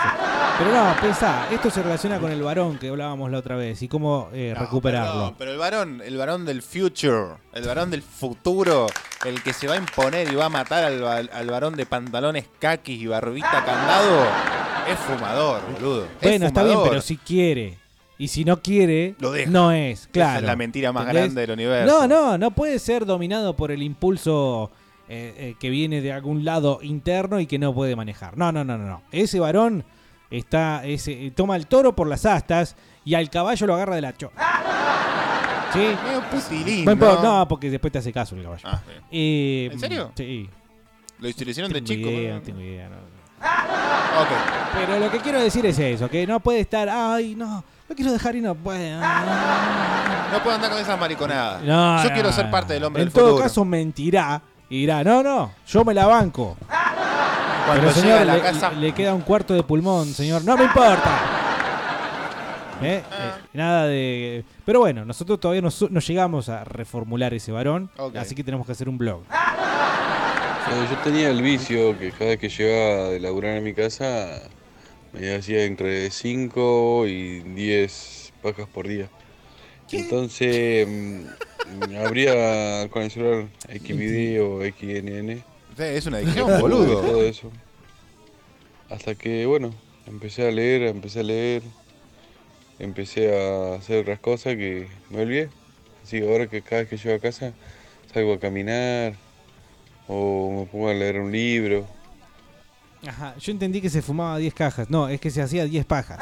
Pero no, pensá, esto se relaciona con el varón que hablábamos la otra vez y cómo eh, No, recuperarlo. perdón, pero el varón, el varón del future, el varón del futuro, el que se va a imponer y va a matar al, al varón de pantalones kakis y barbita candado, es fumador, boludo. Es Bueno, está bien, pero si quiere. Y si no quiere, Lo deja. no es, Esa claro. es la mentira más ¿Entendés? grande del universo. No, no, no puede ser dominado por el impulso eh, eh, que viene de algún lado interno y que no puede manejar. No, no, no, no. no. Ese varón está, ese, toma el toro por las astas y al caballo lo agarra de la cho. ¿Sí? Medio putilín, No, importa, ¿no? no, porque después te hace caso el caballo. Ah. Eh, ¿En serio? Sí. Lo hicieron de chico. idea, tengo idea, no. Pero lo que quiero decir es eso, que no puede estar, ay, no, lo quiero dejar y no puede. No puedo andar con esas mariconadas. No, Yo no, quiero ser parte del hombre En del todo futuro. caso mentirá y dirá, no, no, yo me la banco. Cuando Pero llega señor, a la le, casa- le queda un cuarto de pulmón, señor. No me importa. ¿eh? Eh, nada de. Pero bueno, nosotros todavía no, llegamos a reformular ese varón, así que tenemos que hacer un blog. Yo tenía el vicio que cada vez que llegaba de laburar en mi casa me hacía entre 5 y 10 pajas por día. Entonces mm, abría con el celular Xvideo o XNN. Es una adicción, boludo. Todo eso. Hasta que, bueno, empecé a leer, empecé a leer, empecé a hacer otras cosas que me olvidé. Así que ahora que cada vez que llego a casa salgo a caminar o me pongo a leer un libro. Ajá, yo entendí que se fumaba 10 cajas. No, es que se hacía 10 pajas.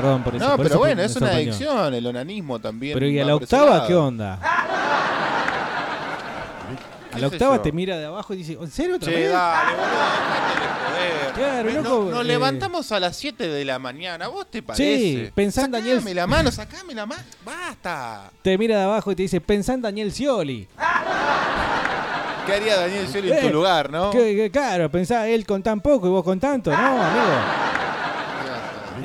Perdón por eso. No, por pero eso bueno, es una sorprendió. adicción, el onanismo también. Pero ¿y a la octava qué onda? A la octava yo? te mira de abajo y dice, ¿en serio otra Che, vez? dale, boludo, joder. Claro, loco, nos eh. levantamos a las 7 de la mañana, ¿vos te parece? Sí, pensá en Daniel. Sacame la mano, sacame la mano. Basta. Te mira de abajo y te dice, pensá en Daniel Scioli. ¿Qué haría Daniel Scioli en tu Eh, lugar, no? que- que claro, pensá él con tan poco y vos con tanto, ¿no, amigo?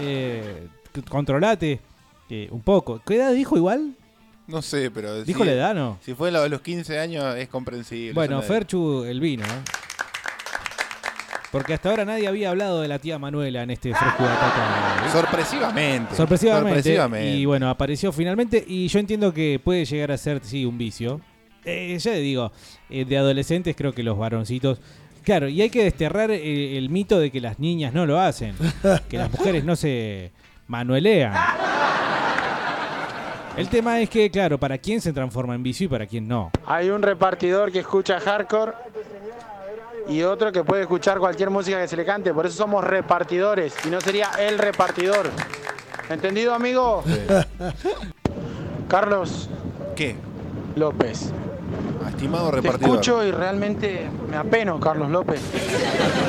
Eh, controlate eh, un poco. ¿Qué edad dijo igual? No sé, pero. Dijo si- la edad, ¿no? Si fue lo de los 15 años, es comprensible. Bueno, Ferchu, el vino, ¿eh? Porque hasta ahora nadie había hablado de la tía Manuela en este fresco de batata. Sorpresivamente. Sorpresivamente. Sorpresivamente. Y bueno, apareció finalmente. Y yo entiendo que puede llegar a ser, sí, un vicio. Eh, ya digo, eh, de adolescentes creo que los varoncitos. Claro, y hay que desterrar eh, el mito de que las niñas no lo hacen. que las mujeres no se manuelean. El tema es que, claro, para quién se transforma en vicio y para quién no. Hay un repartidor que escucha hardcore y otro que puede escuchar cualquier música que se le cante. Por eso somos repartidores y no sería el repartidor. ¿Entendido, amigo? Carlos. ¿Qué? López. Estimado Te repartidor. escucho y realmente me apeno, Carlos López.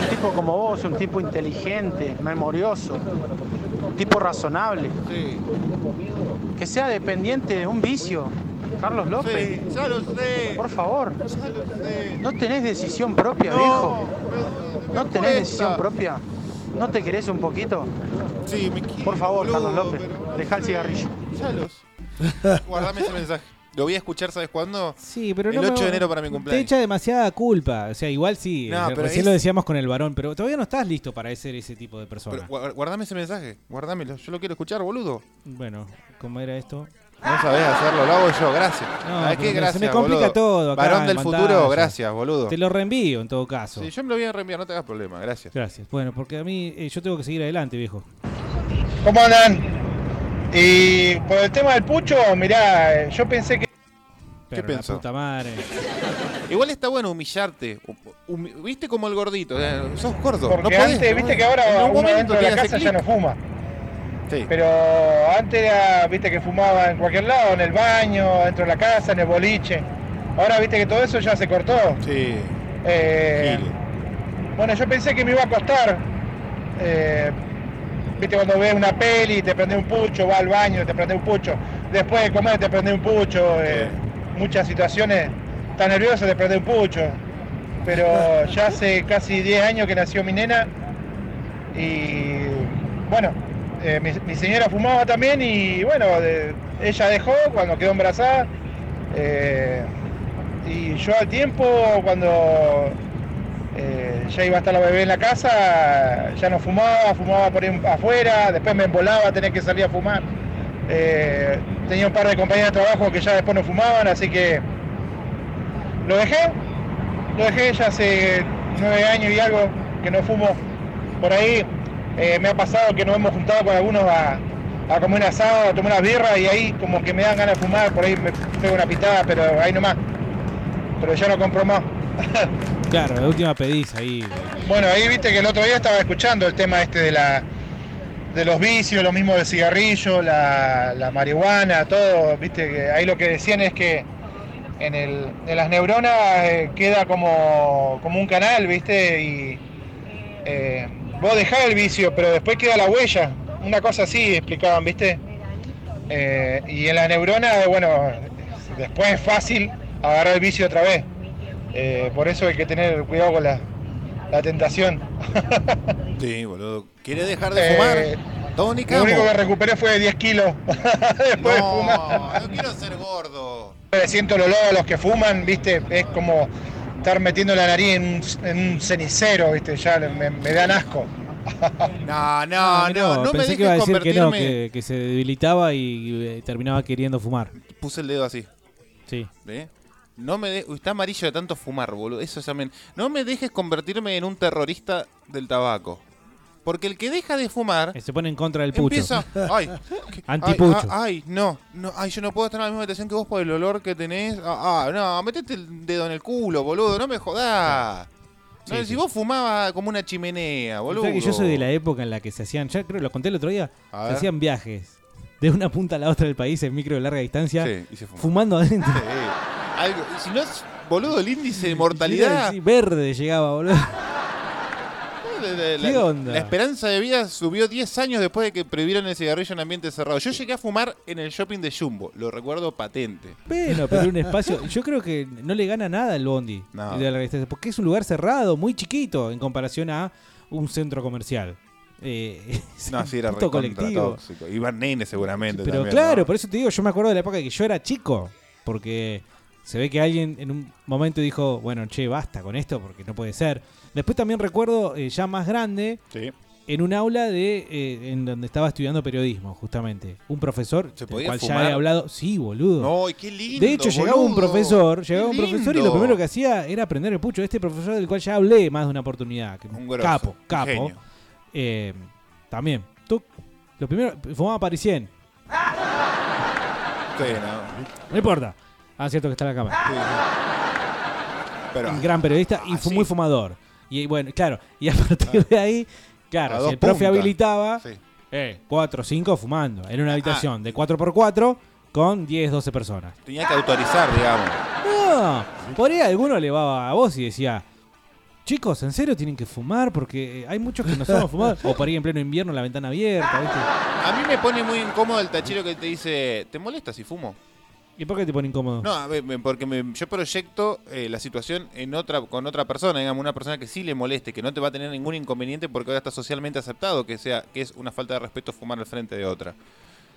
Un tipo como vos, un tipo inteligente, memorioso, tipo razonable. Que sea dependiente de un vicio. Carlos López. Sí, ya lo sé. Por favor. Ya lo sé. ¿No tenés decisión propia, No, viejo? ¿No tenés cuesta. decisión propia? ¿No te querés un poquito? Sí, me quiero. Por favor, boludo, Carlos López, deja el cigarrillo. Ya los. Guardame ese mensaje. Lo voy a escuchar, ¿sabes cuándo? Sí, pero El no me- 8 de enero para mi Te cumpleaños. echa demasiada culpa. O sea, igual sí. No, eh, pero recién es- lo decíamos con el varón, pero todavía no estás listo para ser ese tipo de persona. Pero gua- guardame ese mensaje, guardámelo. Yo lo quiero escuchar, boludo. Bueno, ¿cómo era esto? No sabés hacerlo, lo hago yo, gracias. No, ¿Sabés pero qué? Gracias, se me complica boludo. todo acá Varón del pantalla. futuro, gracias, boludo. Te lo reenvío en todo caso. Sí, yo me lo voy a reenviar, no te hagas problema, gracias. Gracias. Bueno, porque a mí eh, yo tengo que seguir adelante, viejo. ¿Cómo andan? Y por el tema del pucho, mirá, yo pensé que... ¿Qué Pero pensó? puta madre. Igual está bueno humillarte. Humi- ¿Viste como el gordito? eh, sos gordo. Porque no podés, antes, no viste que ahora En un uno momento de la casa ya no fuma. Sí. Pero antes era, viste que fumaba en cualquier lado, en el baño, dentro de la casa, en el boliche. Ahora viste que todo eso ya se cortó. Sí. Eh, bueno, yo pensé que me iba a costar. Eh, viste cuando ves una peli, te prende un pucho, va al baño, te prende un pucho. Después de comer te prende un pucho. eh, muchas situaciones, tan nervioso te prende un pucho. Pero ya hace casi 10 años que nació mi nena y bueno, eh, mi, mi señora fumaba también y bueno, de- ella dejó cuando quedó embarazada. eh, y yo al tiempo, cuando eh, ya iba a estar la bebé en la casa, ya no fumaba, fumaba por ahí afuera, después me embolaba a tener que salir a fumar. Eh, tenía un par de compañeros de trabajo que ya después no fumaban, así que lo dejé. Lo dejé ya hace nueve años y algo que no fumo por ahí. Eh, me ha pasado que nos hemos juntado con algunos a, a comer un asado, a tomar unas birras y ahí como que me dan ganas de fumar, por ahí me pego una pitada, pero ahí nomás. Pero ya no compro más. Claro, la última pedís ahí. Bueno, ahí viste que el otro día estaba escuchando el tema este de la de los vicios, lo mismo del cigarrillo, la, la marihuana, todo, viste que ahí lo que decían es que en, el, en las neuronas eh, queda como, como un canal, viste, y eh, vos dejás el vicio, pero después queda la huella, una cosa así explicaban, viste. Eh, y en las neuronas, bueno, después es fácil agarrar el vicio otra vez. Eh, por eso hay que tener cuidado con la, la tentación. Sí, boludo. ¿Querés dejar de fumar? Eh, Tony Lo único que recuperé fue 10 kilos después de No, fumar. no quiero ser gordo. Siento el olor a los que fuman, viste, es como estar metiendo la nariz en un, en un cenicero, viste, ya me, me dan asco. No, no, no, no, me pensé dejes que iba a decir que no, convertirme- que, que se debilitaba y eh, terminaba queriendo fumar. Puse el dedo así. Sí. ¿Ve? No me de- Uy, está amarillo de tanto fumar, boludo. Eso también. No me dejes convertirme en un terrorista del tabaco. Porque el que deja de fumar Se pone en contra del pucho. empieza. Ay, que- Antipucho. Ay, ah, ay, no, no, ay, yo no puedo estar en la misma habitación que vos por el olor que tenés. Ah, ah, no, metete el dedo en el culo, boludo, no me jodás. No, Sí, si vos fumabas como una chimenea, boludo. Que yo soy de la época en la que se hacían, ya creo lo conté el otro día, se hacían viajes de una punta a la otra del país en micro de larga distancia, Sí, y se fumaba. fumando adentro. Sí. Algo- si no es, boludo, el índice de mortalidad. Sí, verde llegaba, boludo. La, la- ¿Qué onda? la esperanza de vida subió 10 años después de que prohibieron el cigarrillo en ambiente cerrado. Yo llegué a fumar en el shopping de Jumbo, lo recuerdo patente. Bueno, pero un espacio. Yo creo que no le gana nada el Bondi No. porque es un lugar cerrado, muy chiquito en comparación a un centro comercial. Eh, No, sí, era colectivo. tóxico. Iban nenes seguramente Pero también, claro, ¿no? por eso te digo, yo me acuerdo de la época que yo era chico, porque se ve que alguien en un momento dijo, bueno, che, basta con esto, porque no puede ser. Después también recuerdo, eh, ya más grande, Sí. en un aula de eh, en donde estaba estudiando periodismo, justamente. Un profesor, del podía cual ya he hablado. Sí, boludo. ¡Ay, qué lindo! De hecho, llegaba un profesor, llegaba ¡Qué un profesor y lindo! lo primero que hacía era prender el pucho. Este profesor del cual ya hablé más de una oportunidad. que- Un grosso, capo, un capo. genio. Eh, también. Tú, lo primero, fumaba Parisien. Sí, no. No importa. Ah, cierto que está la cámara. Pero, Un gran periodista y fue muy fumador. Y bueno, claro, y a partir de ahí, A claro, si el profe puntas. habilitaba, Sí. eh, 4 o 5 fumando. En Ah. una habitación de 4x4 con 10, 12 personas. tenía que autorizar, digamos. No, por ahí alguno le va a vos y decía, chicos, ¿en serio tienen que fumar? Porque eh, hay muchos que no somos fumadores. O por ahí en pleno invierno la ventana abierta, ¿viste? A mí me pone muy incómodo el tachero que te dice, ¿te molesta si fumo? ¿Y por qué te pone incómodo? No, a ver, porque me- yo proyecto eh, la situación en otra con otra persona, digamos, una persona que sí le moleste, que no te va a tener ningún inconveniente porque ahora está socialmente aceptado que sea que es una falta de respeto fumar al frente de otra.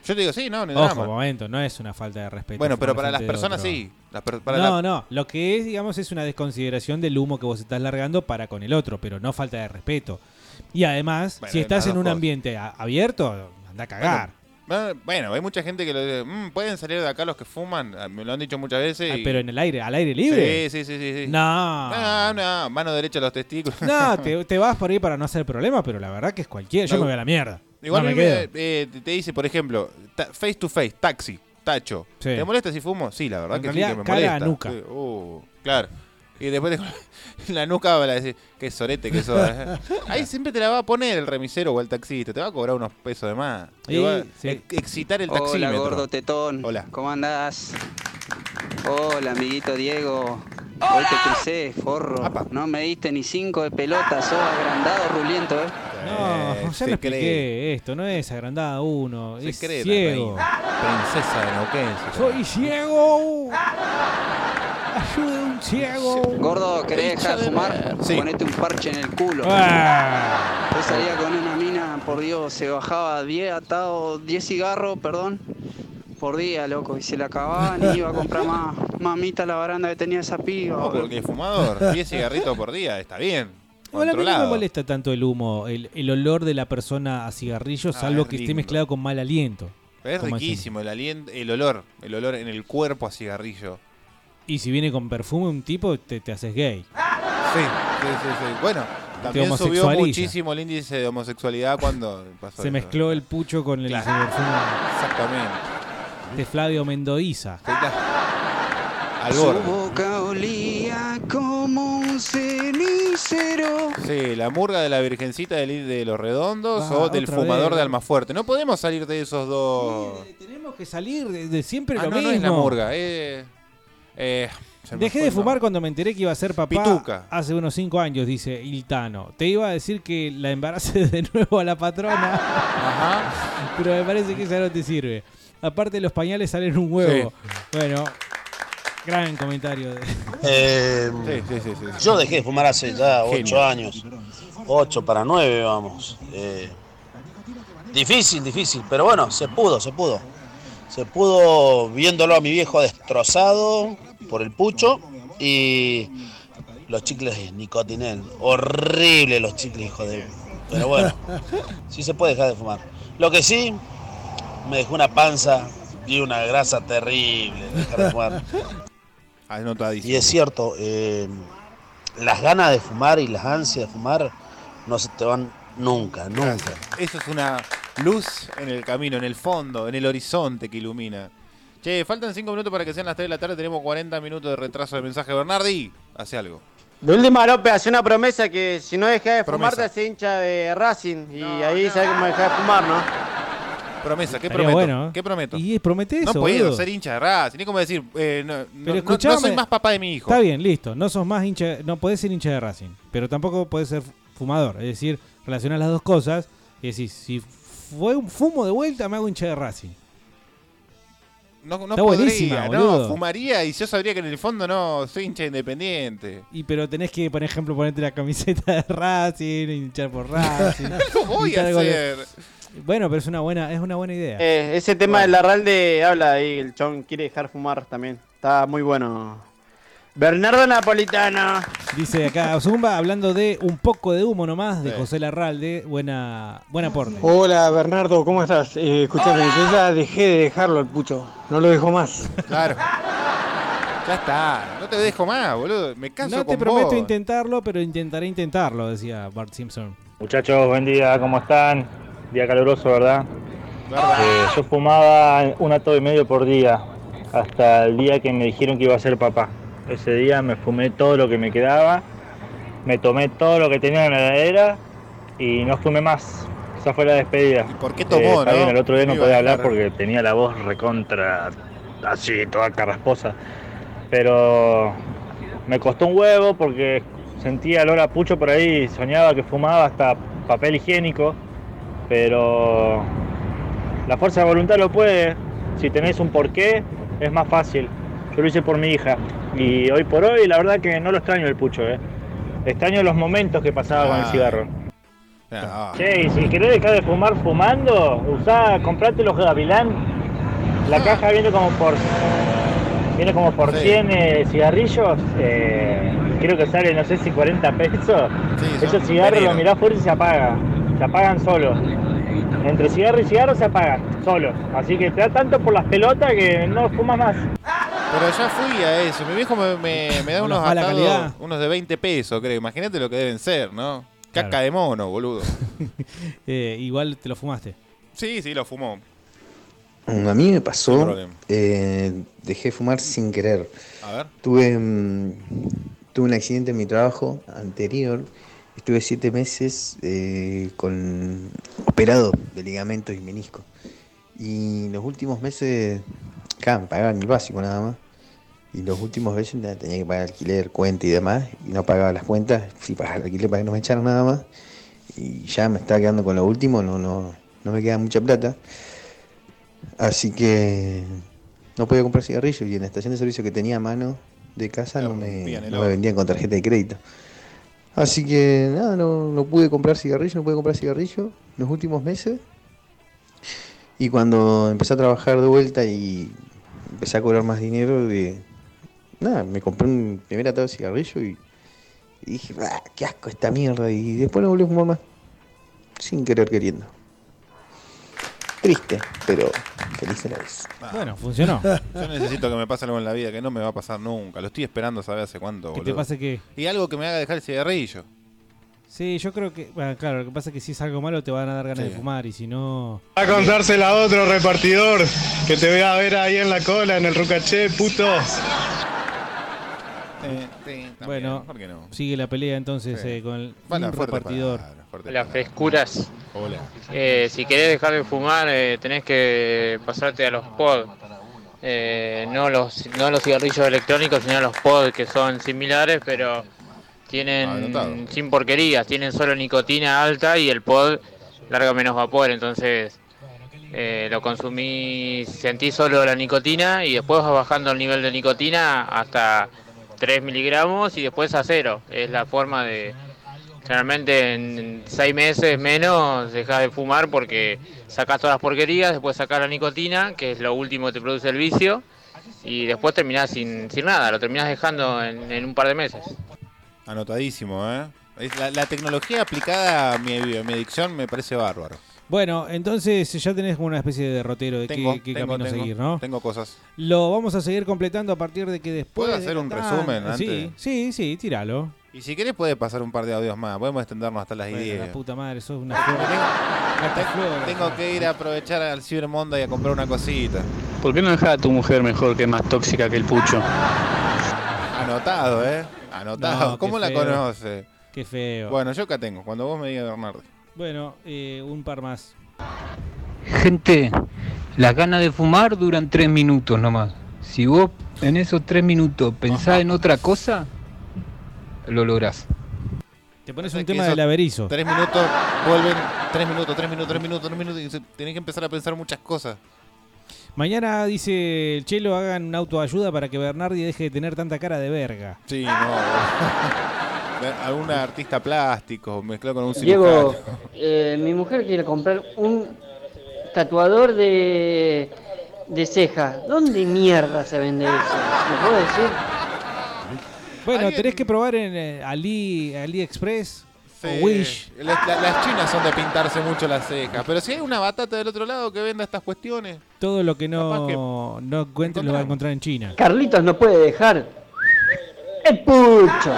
Yo te digo, sí, no, no Ojo, drama. momento, no es una falta de respeto. Bueno, pero fumar para las frente de personas otro. sí. Las per- para no, no. Lo que es, digamos, es una desconsideración del humo que vos estás largando para con el otro, pero no falta de respeto. Y además, Bueno, si estás las en dos un cosas. ambiente a- abierto, anda a cagar. Bueno, hay mucha gente que lo dice, "Mm, pueden salir de acá los que fuman, Ah, me lo han dicho muchas veces. Ah, y- pero en el aire, al aire libre. Sí, sí, sí, sí. sí. No. No, no, mano derecha a los testículos. No, te, te vas por ahí para no hacer problema, pero la verdad que es cualquiera. Yo No. me voy a la mierda. Igual no me me- quedo. eh, te dice, por ejemplo, ta- face to face, taxi, tacho. Sí. ¿Te molesta si fumo? Sí, la verdad En que realidad, sí, que me molesta. nuca. Uh, claro. Y después te- la nuca va a decir, qué sorete que sos. eh". Ahí siempre te la va a poner el remisero o el taxista, te va a cobrar unos pesos de más. Te Sí, va a sí. excitar el Hola, taxímetro. gordo tetón. Hola. ¿Cómo andás? Hola, amiguito Diego. Hoy te crucé, forro. No me diste ni cinco de pelota, sos agrandado, ruliento, ¿eh? No, Eh, ya se lo expliqué cree. esto, no es agrandada uno, Se es cree la ciego. Princesa de Neuquén. Soy ciego. Ciego. Gordo, ¿querés dejar de fumar? Sí. Ponete un parche en el culo. Ah. Yo salía con una mina, por Dios, se bajaba 10 atados, 10 cigarros, perdón, por día, loco. Y se la acababan y iba a comprar más mamita la baranda que tenía esa piba. No, porque fumador, 10 cigarritos por día, está bien. Bueno, a mí no me molesta tanto el humo, el, el olor de la persona a cigarrillo, Ah, salvo es que esté mezclado con mal aliento. Es riquísimo el aliento, el olor, el olor en el cuerpo a cigarrillo. Y si viene con perfume un tipo, te, te haces gay. Sí, sí, sí, sí. Bueno, también subió muchísimo el índice de homosexualidad cuando pasó Se eso. mezcló el pucho con el Claro. perfume Exactamente. de Flavio Mendoiza. Al Su borde. boca olía como un cenicero. Sí, la murga de la virgencita del- de, los redondos Ah, o del otra fumador vez. de Almafuerte. No podemos salir de esos dos. Tenemos que salir de, de siempre Ah, lo no, mismo. no es la murga. Eh, eh, Dejé de fumar cuando me enteré que iba a ser papá Pituca. hace unos 5 años, dice Iltano. Te iba a decir que la embarace de nuevo a la patrona, pero me parece que esa no te sirve. Aparte los pañales salen un huevo. Bueno, gran comentario. de- Eh, Sí, sí, sí, sí. Yo dejé de fumar hace ya Genio. 8 años. 8 para 9, vamos. Eh, Difícil, difícil, pero bueno, se pudo, se pudo. Se pudo viéndolo a mi viejo destrozado por el pucho y los chicles nicotinel. Horrible los chicles, hijo de... Pero bueno, sí se puede dejar de fumar. Lo que sí, me dejó una panza y una grasa terrible dejar de fumar. Y es cierto, eh, las ganas de fumar y las ansias de fumar no se te van nunca, nunca. Eso es una luz en el camino, en el fondo, en el horizonte que ilumina. Che, faltan 5 minutos para que sean las 3 de la tarde. Tenemos 40 minutos de retraso de mensaje. Bernardi, hace algo. De última, López, hace una promesa que si no dejas de fumar, Promesa. te hace hincha de Racing. Y ahí sabes cómo dejar de fumar, ¿no? Promesa, ¿qué Estaría prometo? bueno, ¿eh? ¿Qué prometo? Y promete eso, No puedo ser hincha de Racing. Ni como decir, eh, no, no- Pero no- no soy más papá de mi hijo. Está bien, listo. No sos más hincha, no podés ser hincha de Racing, pero tampoco podés ser fumador. Es decir, relacionar las dos cosas y decís, si fue un fumo de vuelta, me hago hincha de Racing. No, no Está buenísima, podría, no, boludo. fumaría y yo sabría que en el fondo no soy hincha independiente. Y pero tenés que, por ejemplo, ponerte la camiseta de Racing, hinchar por Racing. Lo voy a hacer. Bueno, pero es una buena, es una buena idea. Eh, ese tema del Larralde habla ahí, el chon quiere dejar fumar también. Está muy bueno. Bernardo Napolitano. Dice acá Zumba, hablando de un poco de humo nomás, de José Larralde. Buena, buen aporte. Hola Bernardo, ¿cómo estás? Eh, escúchame, yo ya dejé de dejarlo el pucho, no lo dejo más. Claro. Ya está. No te dejo más, boludo. Me canso No te con prometo vos. intentarlo, pero intentaré intentarlo, decía Bart Simpson. Muchachos, buen día, ¿cómo están? Día caluroso, ¿verdad? ¿Verdad? Eh, yo fumaba un ato y medio por día, hasta el día que me dijeron que iba a ser papá. Ese día me fumé todo lo que me quedaba, me tomé todo lo que tenía en la heladera y no fumé más. Esa fue la despedida. por qué tomó, está no? bien, el otro día no podía hablar porque tenía la voz recontra, así, toda carrasposa. Pero me costó un huevo porque sentía olor a pucho por ahí, soñaba que fumaba hasta papel higiénico, pero la fuerza de voluntad lo puede. Si tenés un porqué, es más fácil. Yo lo hice por mi hija y hoy por hoy la verdad que no lo extraño el pucho, eh. Extraño los momentos que pasaba con el Ah. cigarro. Ah, Che, y si querés dejar de fumar fumando, usá, comprate los Gavilán. La caja viene como por viene como por Sí. 100 eh, cigarrillos. eh, creo que sale, no sé si 40 pesos. Esos cigarros los mirás fuerte y se apagan. Se apagan solos. Entre cigarro y cigarro se apagan, solos. Así que te da tanto por las pelotas que no fumas más. Pero ya fui a eso. Mi viejo me, me- me da Unos unos mala atados, calidad. unos de 20 pesos, creo. Imagínate lo que deben ser, ¿no? Caca Claro. de mono, boludo. Eh, igual te lo fumaste. Sí, sí, lo fumó. A mí me Sin pasó, problema. eh, dejé de fumar sin querer. A ver. Tuve, mm, tuve un accidente en mi trabajo anterior. Estuve siete meses eh, con operado de ligamentos y menisco. Y los últimos meses, claro, pagaba el básico nada más. Y los últimos meses ya tenía que pagar alquiler, cuenta y demás. Y no pagaba las cuentas. Sí, pagaba el alquiler para que no me echaran nada más. Y ya me estaba quedando con lo último, no, no, no me queda mucha plata. Así que no podía comprar cigarrillos y en la estación de servicio que tenía a mano de casa no me, no me vendían con tarjeta de crédito. Así que nada, no, no pude comprar cigarrillos, no pude comprar cigarrillos los últimos meses. Y cuando empecé a trabajar de vuelta y empecé a cobrar más dinero, de, nada, me compré un primer atado de cigarrillo y, y dije, "Ah, qué asco esta mierda. Y después no volví a fumar más, sin querer queriendo. Triste, pero feliz a la vez. Bueno, funcionó. Yo necesito que me pase algo en la vida que no me va a pasar nunca. Lo estoy esperando saber hace cuánto, ¿Que te boludo. pase qué? Y algo que me haga dejar el cigarrillo. Sí, yo creo que. Bueno, claro, lo que pasa es que si es algo malo te van a dar ganas Sí. de fumar y si no. A contársela a otro repartidor que te voy a ver ahí en la cola, en el rucaché, puto. Bueno, ¿por qué no? sigue la pelea entonces Sí. eh, con el Bueno, repartidor. Las frescuras. Hola. Eh, si querés dejar de fumar, eh, tenés que pasarte a los pod. Eh, no los no los cigarrillos electrónicos, sino los pod que son similares, pero tienen anotado. sin porquerías, tienen solo nicotina alta y el pod larga menos vapor, entonces eh, lo consumís, sentís solo la nicotina y después vas bajando el nivel de nicotina hasta 3 miligramos y después a cero. Es la forma de, Generalmente en seis meses menos dejas de fumar porque sacas todas las porquerías, después sacas la nicotina, que es lo último que te produce el vicio, y después terminás sin, sin nada, lo terminás dejando en, en un par de meses. Anotadísimo, ¿eh? Es la, la tecnología aplicada a mi, a mi adicción me parece bárbaro. Bueno, entonces ya tenés como una especie de derrotero de Tengo, qué, qué tengo, camino tengo, seguir, ¿no? Tengo cosas. Lo vamos a seguir completando a partir de que después. ¿Puedo de hacer un resumen tanda- Sí, antes? sí, sí, tíralo. Y si querés puede pasar un par de audios más. Podemos extendernos hasta las Bueno, 10. la puta madre, sos una flor. Tengo que ir a aprovechar al Cyber Monday y a comprar una cosita. ¿Por qué no dejas a tu mujer mejor que es más tóxica que el pucho? Anotado, ¿eh? Anotado. No, ¿Cómo la feo. conoce? Qué feo. Bueno, yo acá tengo. Cuando vos me digas, Bernardo. Bueno, eh, un par más. Gente, las ganas de fumar duran tres minutos nomás. Si vos en esos tres minutos pensás en otra cosa, lo lográs. Te pones un tema del averizo. Tres minutos, vuelven. Tres minutos, tres minutos, tres minutos, tres minutos. Y tenés que empezar a pensar muchas cosas. Mañana dice el Chelo hagan una autoayuda para que Bernardi deje de tener tanta cara de verga. Sí, no. Algún artista plástico mezclado con un Diego, eh, mi mujer quiere comprar un tatuador de, de ceja. ¿Dónde mierda se vende eso? ¿Me puedo decir? Bueno, tenés que probar en eh, Ali, AliExpress Sí, o Wish. Las, la- las chinas son de pintarse mucho las cejas. Pero si hay una batata del otro lado que venda estas cuestiones. Todo lo que no, no encuentres lo va a encontrar en China. Carlitos no puede dejar el pucho.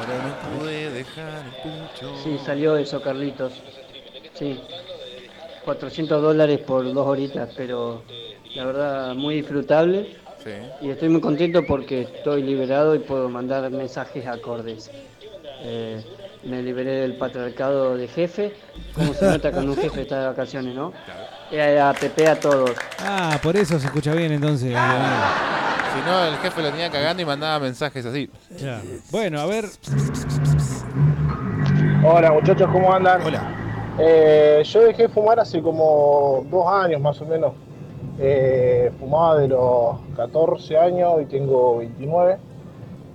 Pero no pude dejar el pucho. Sí, salió eso, Carlitos. Sí. 400 dólares por dos horitas, pero la verdad muy disfrutable. Sí. Y estoy muy contento porque estoy liberado y puedo mandar mensajes acordes. Eh, me liberé del patriarcado de jefe. ¿Cómo se nota cuando un jefe está de vacaciones, no? Eh, APP a todos. Ah, por eso se escucha bien entonces. Si no, el jefe lo tenía cagando y mandaba mensajes así. Ya. Bueno, a ver. Hola muchachos, ¿cómo andan? Hola. Eh, yo dejé de fumar hace como dos años más o menos. Eh, fumaba de los 14 años y tengo 29.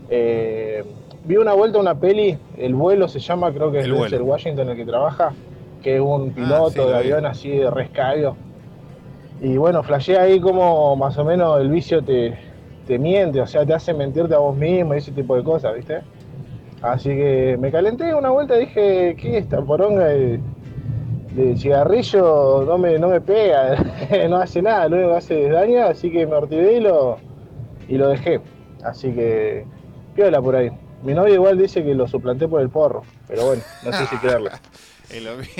Eh, vi una vuelta una peli, El vuelo se llama, creo que es El vuelo. Denzel Washington el que trabaja, que es un piloto sí, lo de vi. avión así de rescabio. Y bueno, flasheé ahí como más o menos el vicio te, te miente, o sea, te hace mentirte a vos mismo y ese tipo de cosas, ¿viste? Así que me calenté una vuelta y dije, ¿qué es esta poronga de, de cigarrillo? No me, no me pega, no hace nada, lo único que hace es daño, así que me ortivé y lo, y lo dejé. Así que, piola por ahí. Mi novia igual dice que lo suplanté por el porro, pero bueno, no sé si creerle. Es lo mismo.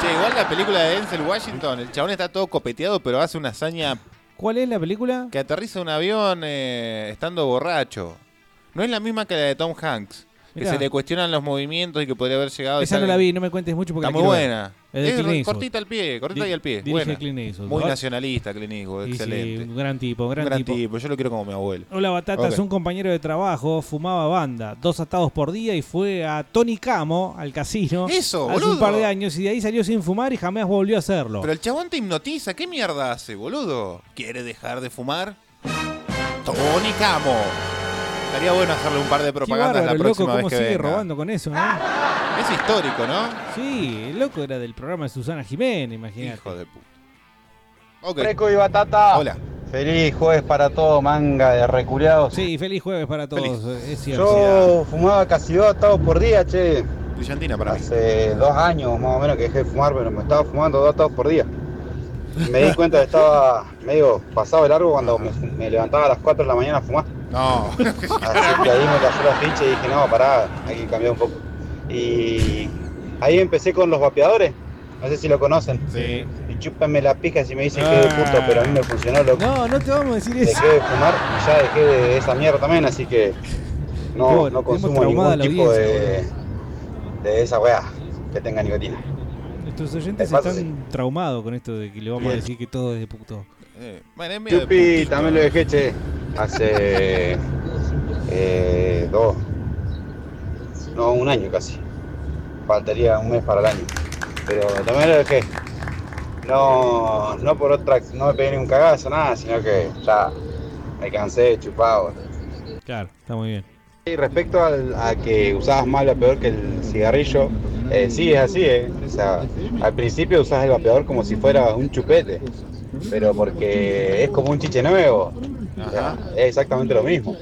che, igual la película de Denzel Washington, el chabón está todo copeteado, pero hace una hazaña ¿Cuál es la película? que aterriza un avión eh, estando borracho. No es la misma que la de Tom Hanks. Que Mirá. se le cuestionan los movimientos y que podría haber llegado. Esa no la vi, no me cuentes mucho porque Está la muy buena. Es de cortita al pie, cortita Di- y al pie. Buena. Eastwood. Muy nacionalista, Clint Eastwood, Y sí, excelente. un gran tipo, un gran, Un gran tipo. tipo, yo lo quiero como mi abuelo. Hola Batatas, Ok. un compañero de trabajo fumaba banda, dos atados por día y fue a Tony Camo, al casino, Eso, hace un boludo. par de años y de ahí salió sin fumar y jamás volvió a hacerlo. Pero el chabón te hipnotiza. ¿Qué mierda hace, boludo? ¿Quiere dejar de fumar? Tony Camo. Estaría bueno hacerle un par de Qué propagandas bárbaro, la el loco, próxima vez cómo que sigue venga. robando con eso, ¿no? Es histórico, ¿no? Sí, el loco era del programa de Susana Jiménez, imagínate. Hijo de puta. Freco y batata. Hola. Feliz jueves para todo, manga de reculeados. Sí, feliz jueves para todos, es cierto. Yo fumaba casi dos atados por día, che. Brillantina para mí. Hace dos años más o menos que dejé de fumar, pero me estaba fumando dos atados por día. Me di cuenta que estaba medio pasado de largo cuando me, me levantaba a las 4 de la mañana a fumar. No. Así que ahí me cayó la ficha y dije, no, pará, hay que cambiar un poco. Y ahí empecé con los vapeadores, no sé si lo conocen. Sí. Y chúpenme la pija si me dicen que es de puto, pero a mí me funcionó, loco. No, no te vamos a decir eso. Dejé de fumar y ya dejé de esa mierda también, así que no, no consumo ningún tipo de, de esa weá que tenga nicotina. Nuestros oyentes están traumados con esto de que le vamos a decir que todo es de puto. Eh, bueno, es medio de Chupi, putito. también lo dejé, che, hace eh, dos, no, un año casi. Faltaría un mes para el año. Pero también lo dejé. No, no por otra, no me pegué ni un cagazo, nada, sino que ya me cansé, chupado. Claro, está muy bien. Y respecto al- a que usabas más el vapeador que el cigarrillo, eh, sí, es así, ¿eh? O sea, al principio usabas el vapeador como si fuera un chupete, pero porque es como un chiche nuevo. Es exactamente lo mismo.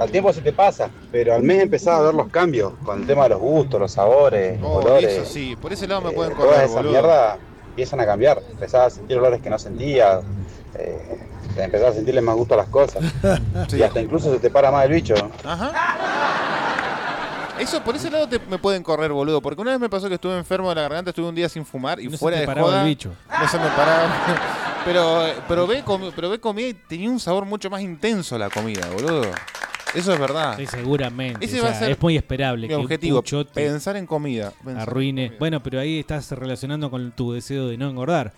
Al tiempo se te pasa, pero al mes empezás a ver los cambios con el tema de los gustos, los sabores, Oh, olores. eso sí, por ese lado me pueden Toda correr, esa boludo. mierda empiezan a cambiar. Empezás a sentir olores que no sentías, eh, empezás a sentirle más gusto a las cosas. Y hasta incluso se te para más el bicho. Ajá. Eso, por ese lado te- me pueden correr, boludo. Porque una vez me pasó que estuve enfermo de la garganta, estuve un día sin fumar y No se fuera te de paraba joda. el bicho. No se me paraba. Pero probé, probé comida y tenía un sabor mucho más intenso la comida, boludo. Eso es verdad. Sí, seguramente. Ese o va a ser es muy esperable mi que objetivo, pensar en comida. pensar en arruine. comida. Bueno, pero ahí estás relacionando con tu deseo de no engordar.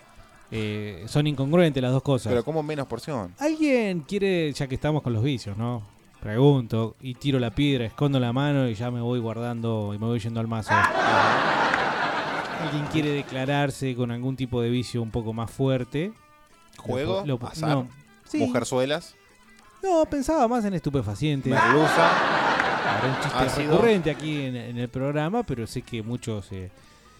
Eh, son incongruentes las dos cosas. Pero como menos porción. ¿Alguien quiere, ya que estamos con los vicios, ¿no? Pregunto y tiro la piedra, escondo la mano y ya me voy guardando y me voy yendo al mazo. ¿Alguien quiere declararse con algún tipo de vicio un poco más fuerte? Juego, Lo- lo- azar, no. Sí. mujerzuelas, No, pensaba más en estupefacientes. merluza. Claro, un chiste ácido, recurrente aquí en, en el programa, pero sé que muchos... eh,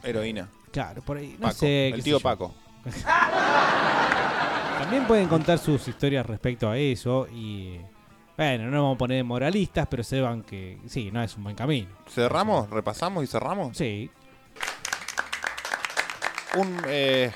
heroína. Claro, por ahí. No Paco, sé. el tío. Paco. También pueden contar sus historias respecto a eso y. Bueno, no nos vamos a poner moralistas, pero sepan que sí, no es un buen camino. ¿Cerramos? ¿Repasamos y cerramos? Sí. Un, eh,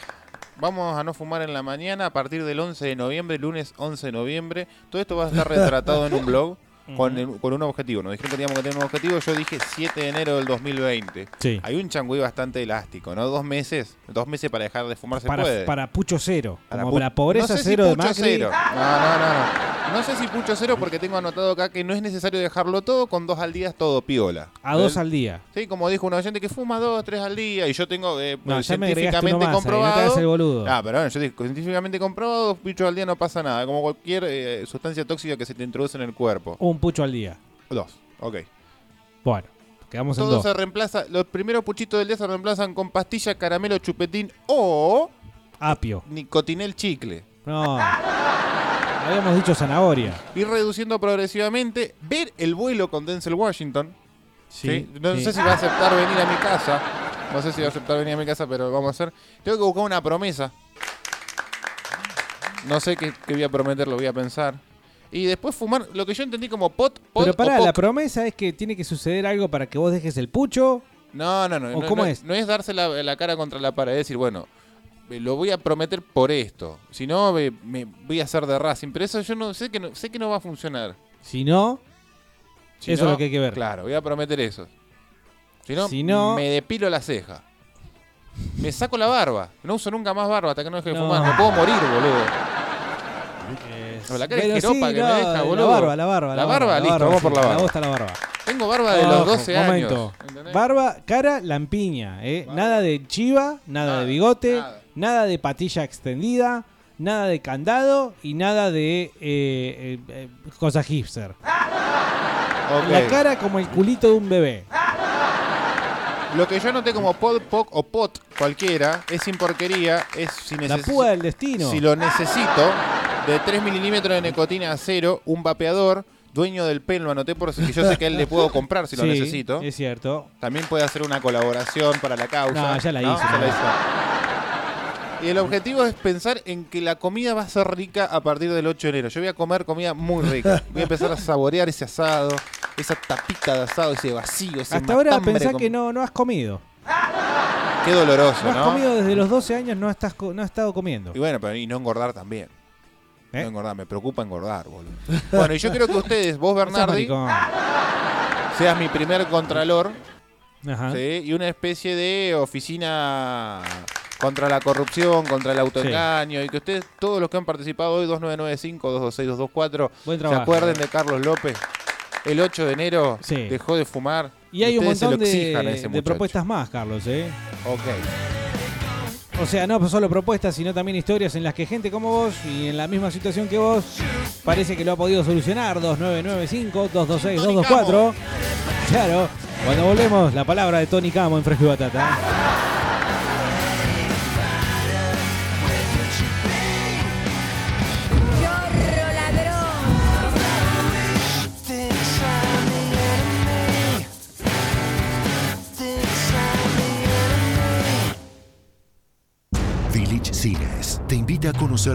vamos a no fumar en la mañana a partir del 11 de noviembre, lunes 11 de noviembre. Todo esto va a estar retratado en un blog con, el- con un objetivo. Nos dijeron que teníamos que tener un objetivo. Yo dije 7 de enero del 2020. Sí. Hay un changüí bastante elástico, ¿no? Dos meses. Dos meses para dejar de fumar se Para, puede. para Pucho Cero. Para como pu- la pobreza no sé si cero de Pucho Macri. cero. No, no, no, no. No sé si pucho cero porque tengo anotado acá que no es necesario dejarlo todo, con dos al día es todo piola. A dos al día. Sí, como dijo un oyente que fuma dos, tres al día y yo tengo eh, No, científicamente más ahí, no comprobado. Ah, pero bueno, yo digo, científicamente comprobado, dos pichos al día no pasa nada, como cualquier eh, sustancia tóxica que se te introduce en el cuerpo. Un pucho al día. Dos, ok. Bueno, quedamos en Todo dos. se reemplaza, los primeros puchitos del día se reemplazan con pastilla, caramelo, chupetín o Apio. nicotinel chicle. No. Habíamos dicho zanahoria. Ir reduciendo progresivamente, ver el vuelo con Denzel Washington. Sí, ¿sí? No sí. sé si va a aceptar venir a mi casa. No sé si va a aceptar venir a mi casa, pero vamos a hacer. Tengo que buscar una promesa. No sé qué, qué voy a prometer, lo voy a pensar. Y después fumar lo que yo entendí como pot, pot Pero o poc. la promesa es que tiene que suceder algo para que vos dejes el pucho. No, no, no. ¿O no, cómo no- es? No es darse la, la cara contra la pared, es decir, bueno, eh, lo voy a prometer por esto. Si no, me, me voy a hacer de Racing. Pero eso yo no sé que no, sé que no va a funcionar. Si no, Si eso no, es lo que hay que ver. Claro, voy a prometer eso. Si no, Si no- me depilo la ceja. Me saco la barba. No uso nunca más barba hasta que no deje de No. fumar. Me puedo morir, boludo. La cara Pero es jeropa sí, que no, me deja, la boludo. barba, la barba, La, barba, la listo, barba, vamos sí, por la barba. vos está la barba. Tengo barba de los Ojo, 12 años. momento. Barba, cara, lampiña. ¿eh? Nada de chiva, nada, de bigote, nada. de patilla extendida, nada de candado y nada de eh, eh, eh, cosa hipster. Ok. La cara como el culito de un bebé. Lo que yo anoté como pod, poc o pot cualquiera es sin porquería, es si La púa del destino. Si lo necesito, de 3 milímetros de nicotina a cero, un vapeador, dueño del pelo, anoté por si yo sé que a él le puedo comprar si lo Sí, necesito. Es cierto. También puede hacer una colaboración para la causa. No, ya la hizo, Ya la hizo. Y el objetivo es pensar en que la comida va a ser rica a partir del 8 de enero. Yo voy a comer comida muy rica. Voy a empezar a saborear ese asado, esa tapita de asado, ese vacío, ese Hasta ahora matambre pensá con- que no, no has comido. Qué doloroso, No has ¿no? comido desde los 12 años, no, estás, no has estado comiendo. Y bueno, pero y no engordar también. ¿Eh? No engordar, me preocupa engordar, boludo. Bueno, y yo creo que ustedes, vos Bernardi, seas mi primer contralor Ajá. ¿sí? y una especie de oficina contra la corrupción, contra el autoengaño, y que ustedes, todos los que han participado hoy, 2995-226-224, Buen se trabajo. acuerden de Carlos López. El 8 de enero Sí. dejó de fumar. Y hay un ustedes se montón de, de propuestas más, Carlos, ¿eh? Ok. O sea, no solo propuestas, sino también historias en las que gente como vos y en la misma situación que vos parece que lo ha podido solucionar. 2995-226-224. Claro. Cuando volvemos, la palabra de Tony Camo en Fresco y Batata. Village Cines. Te invita a conocer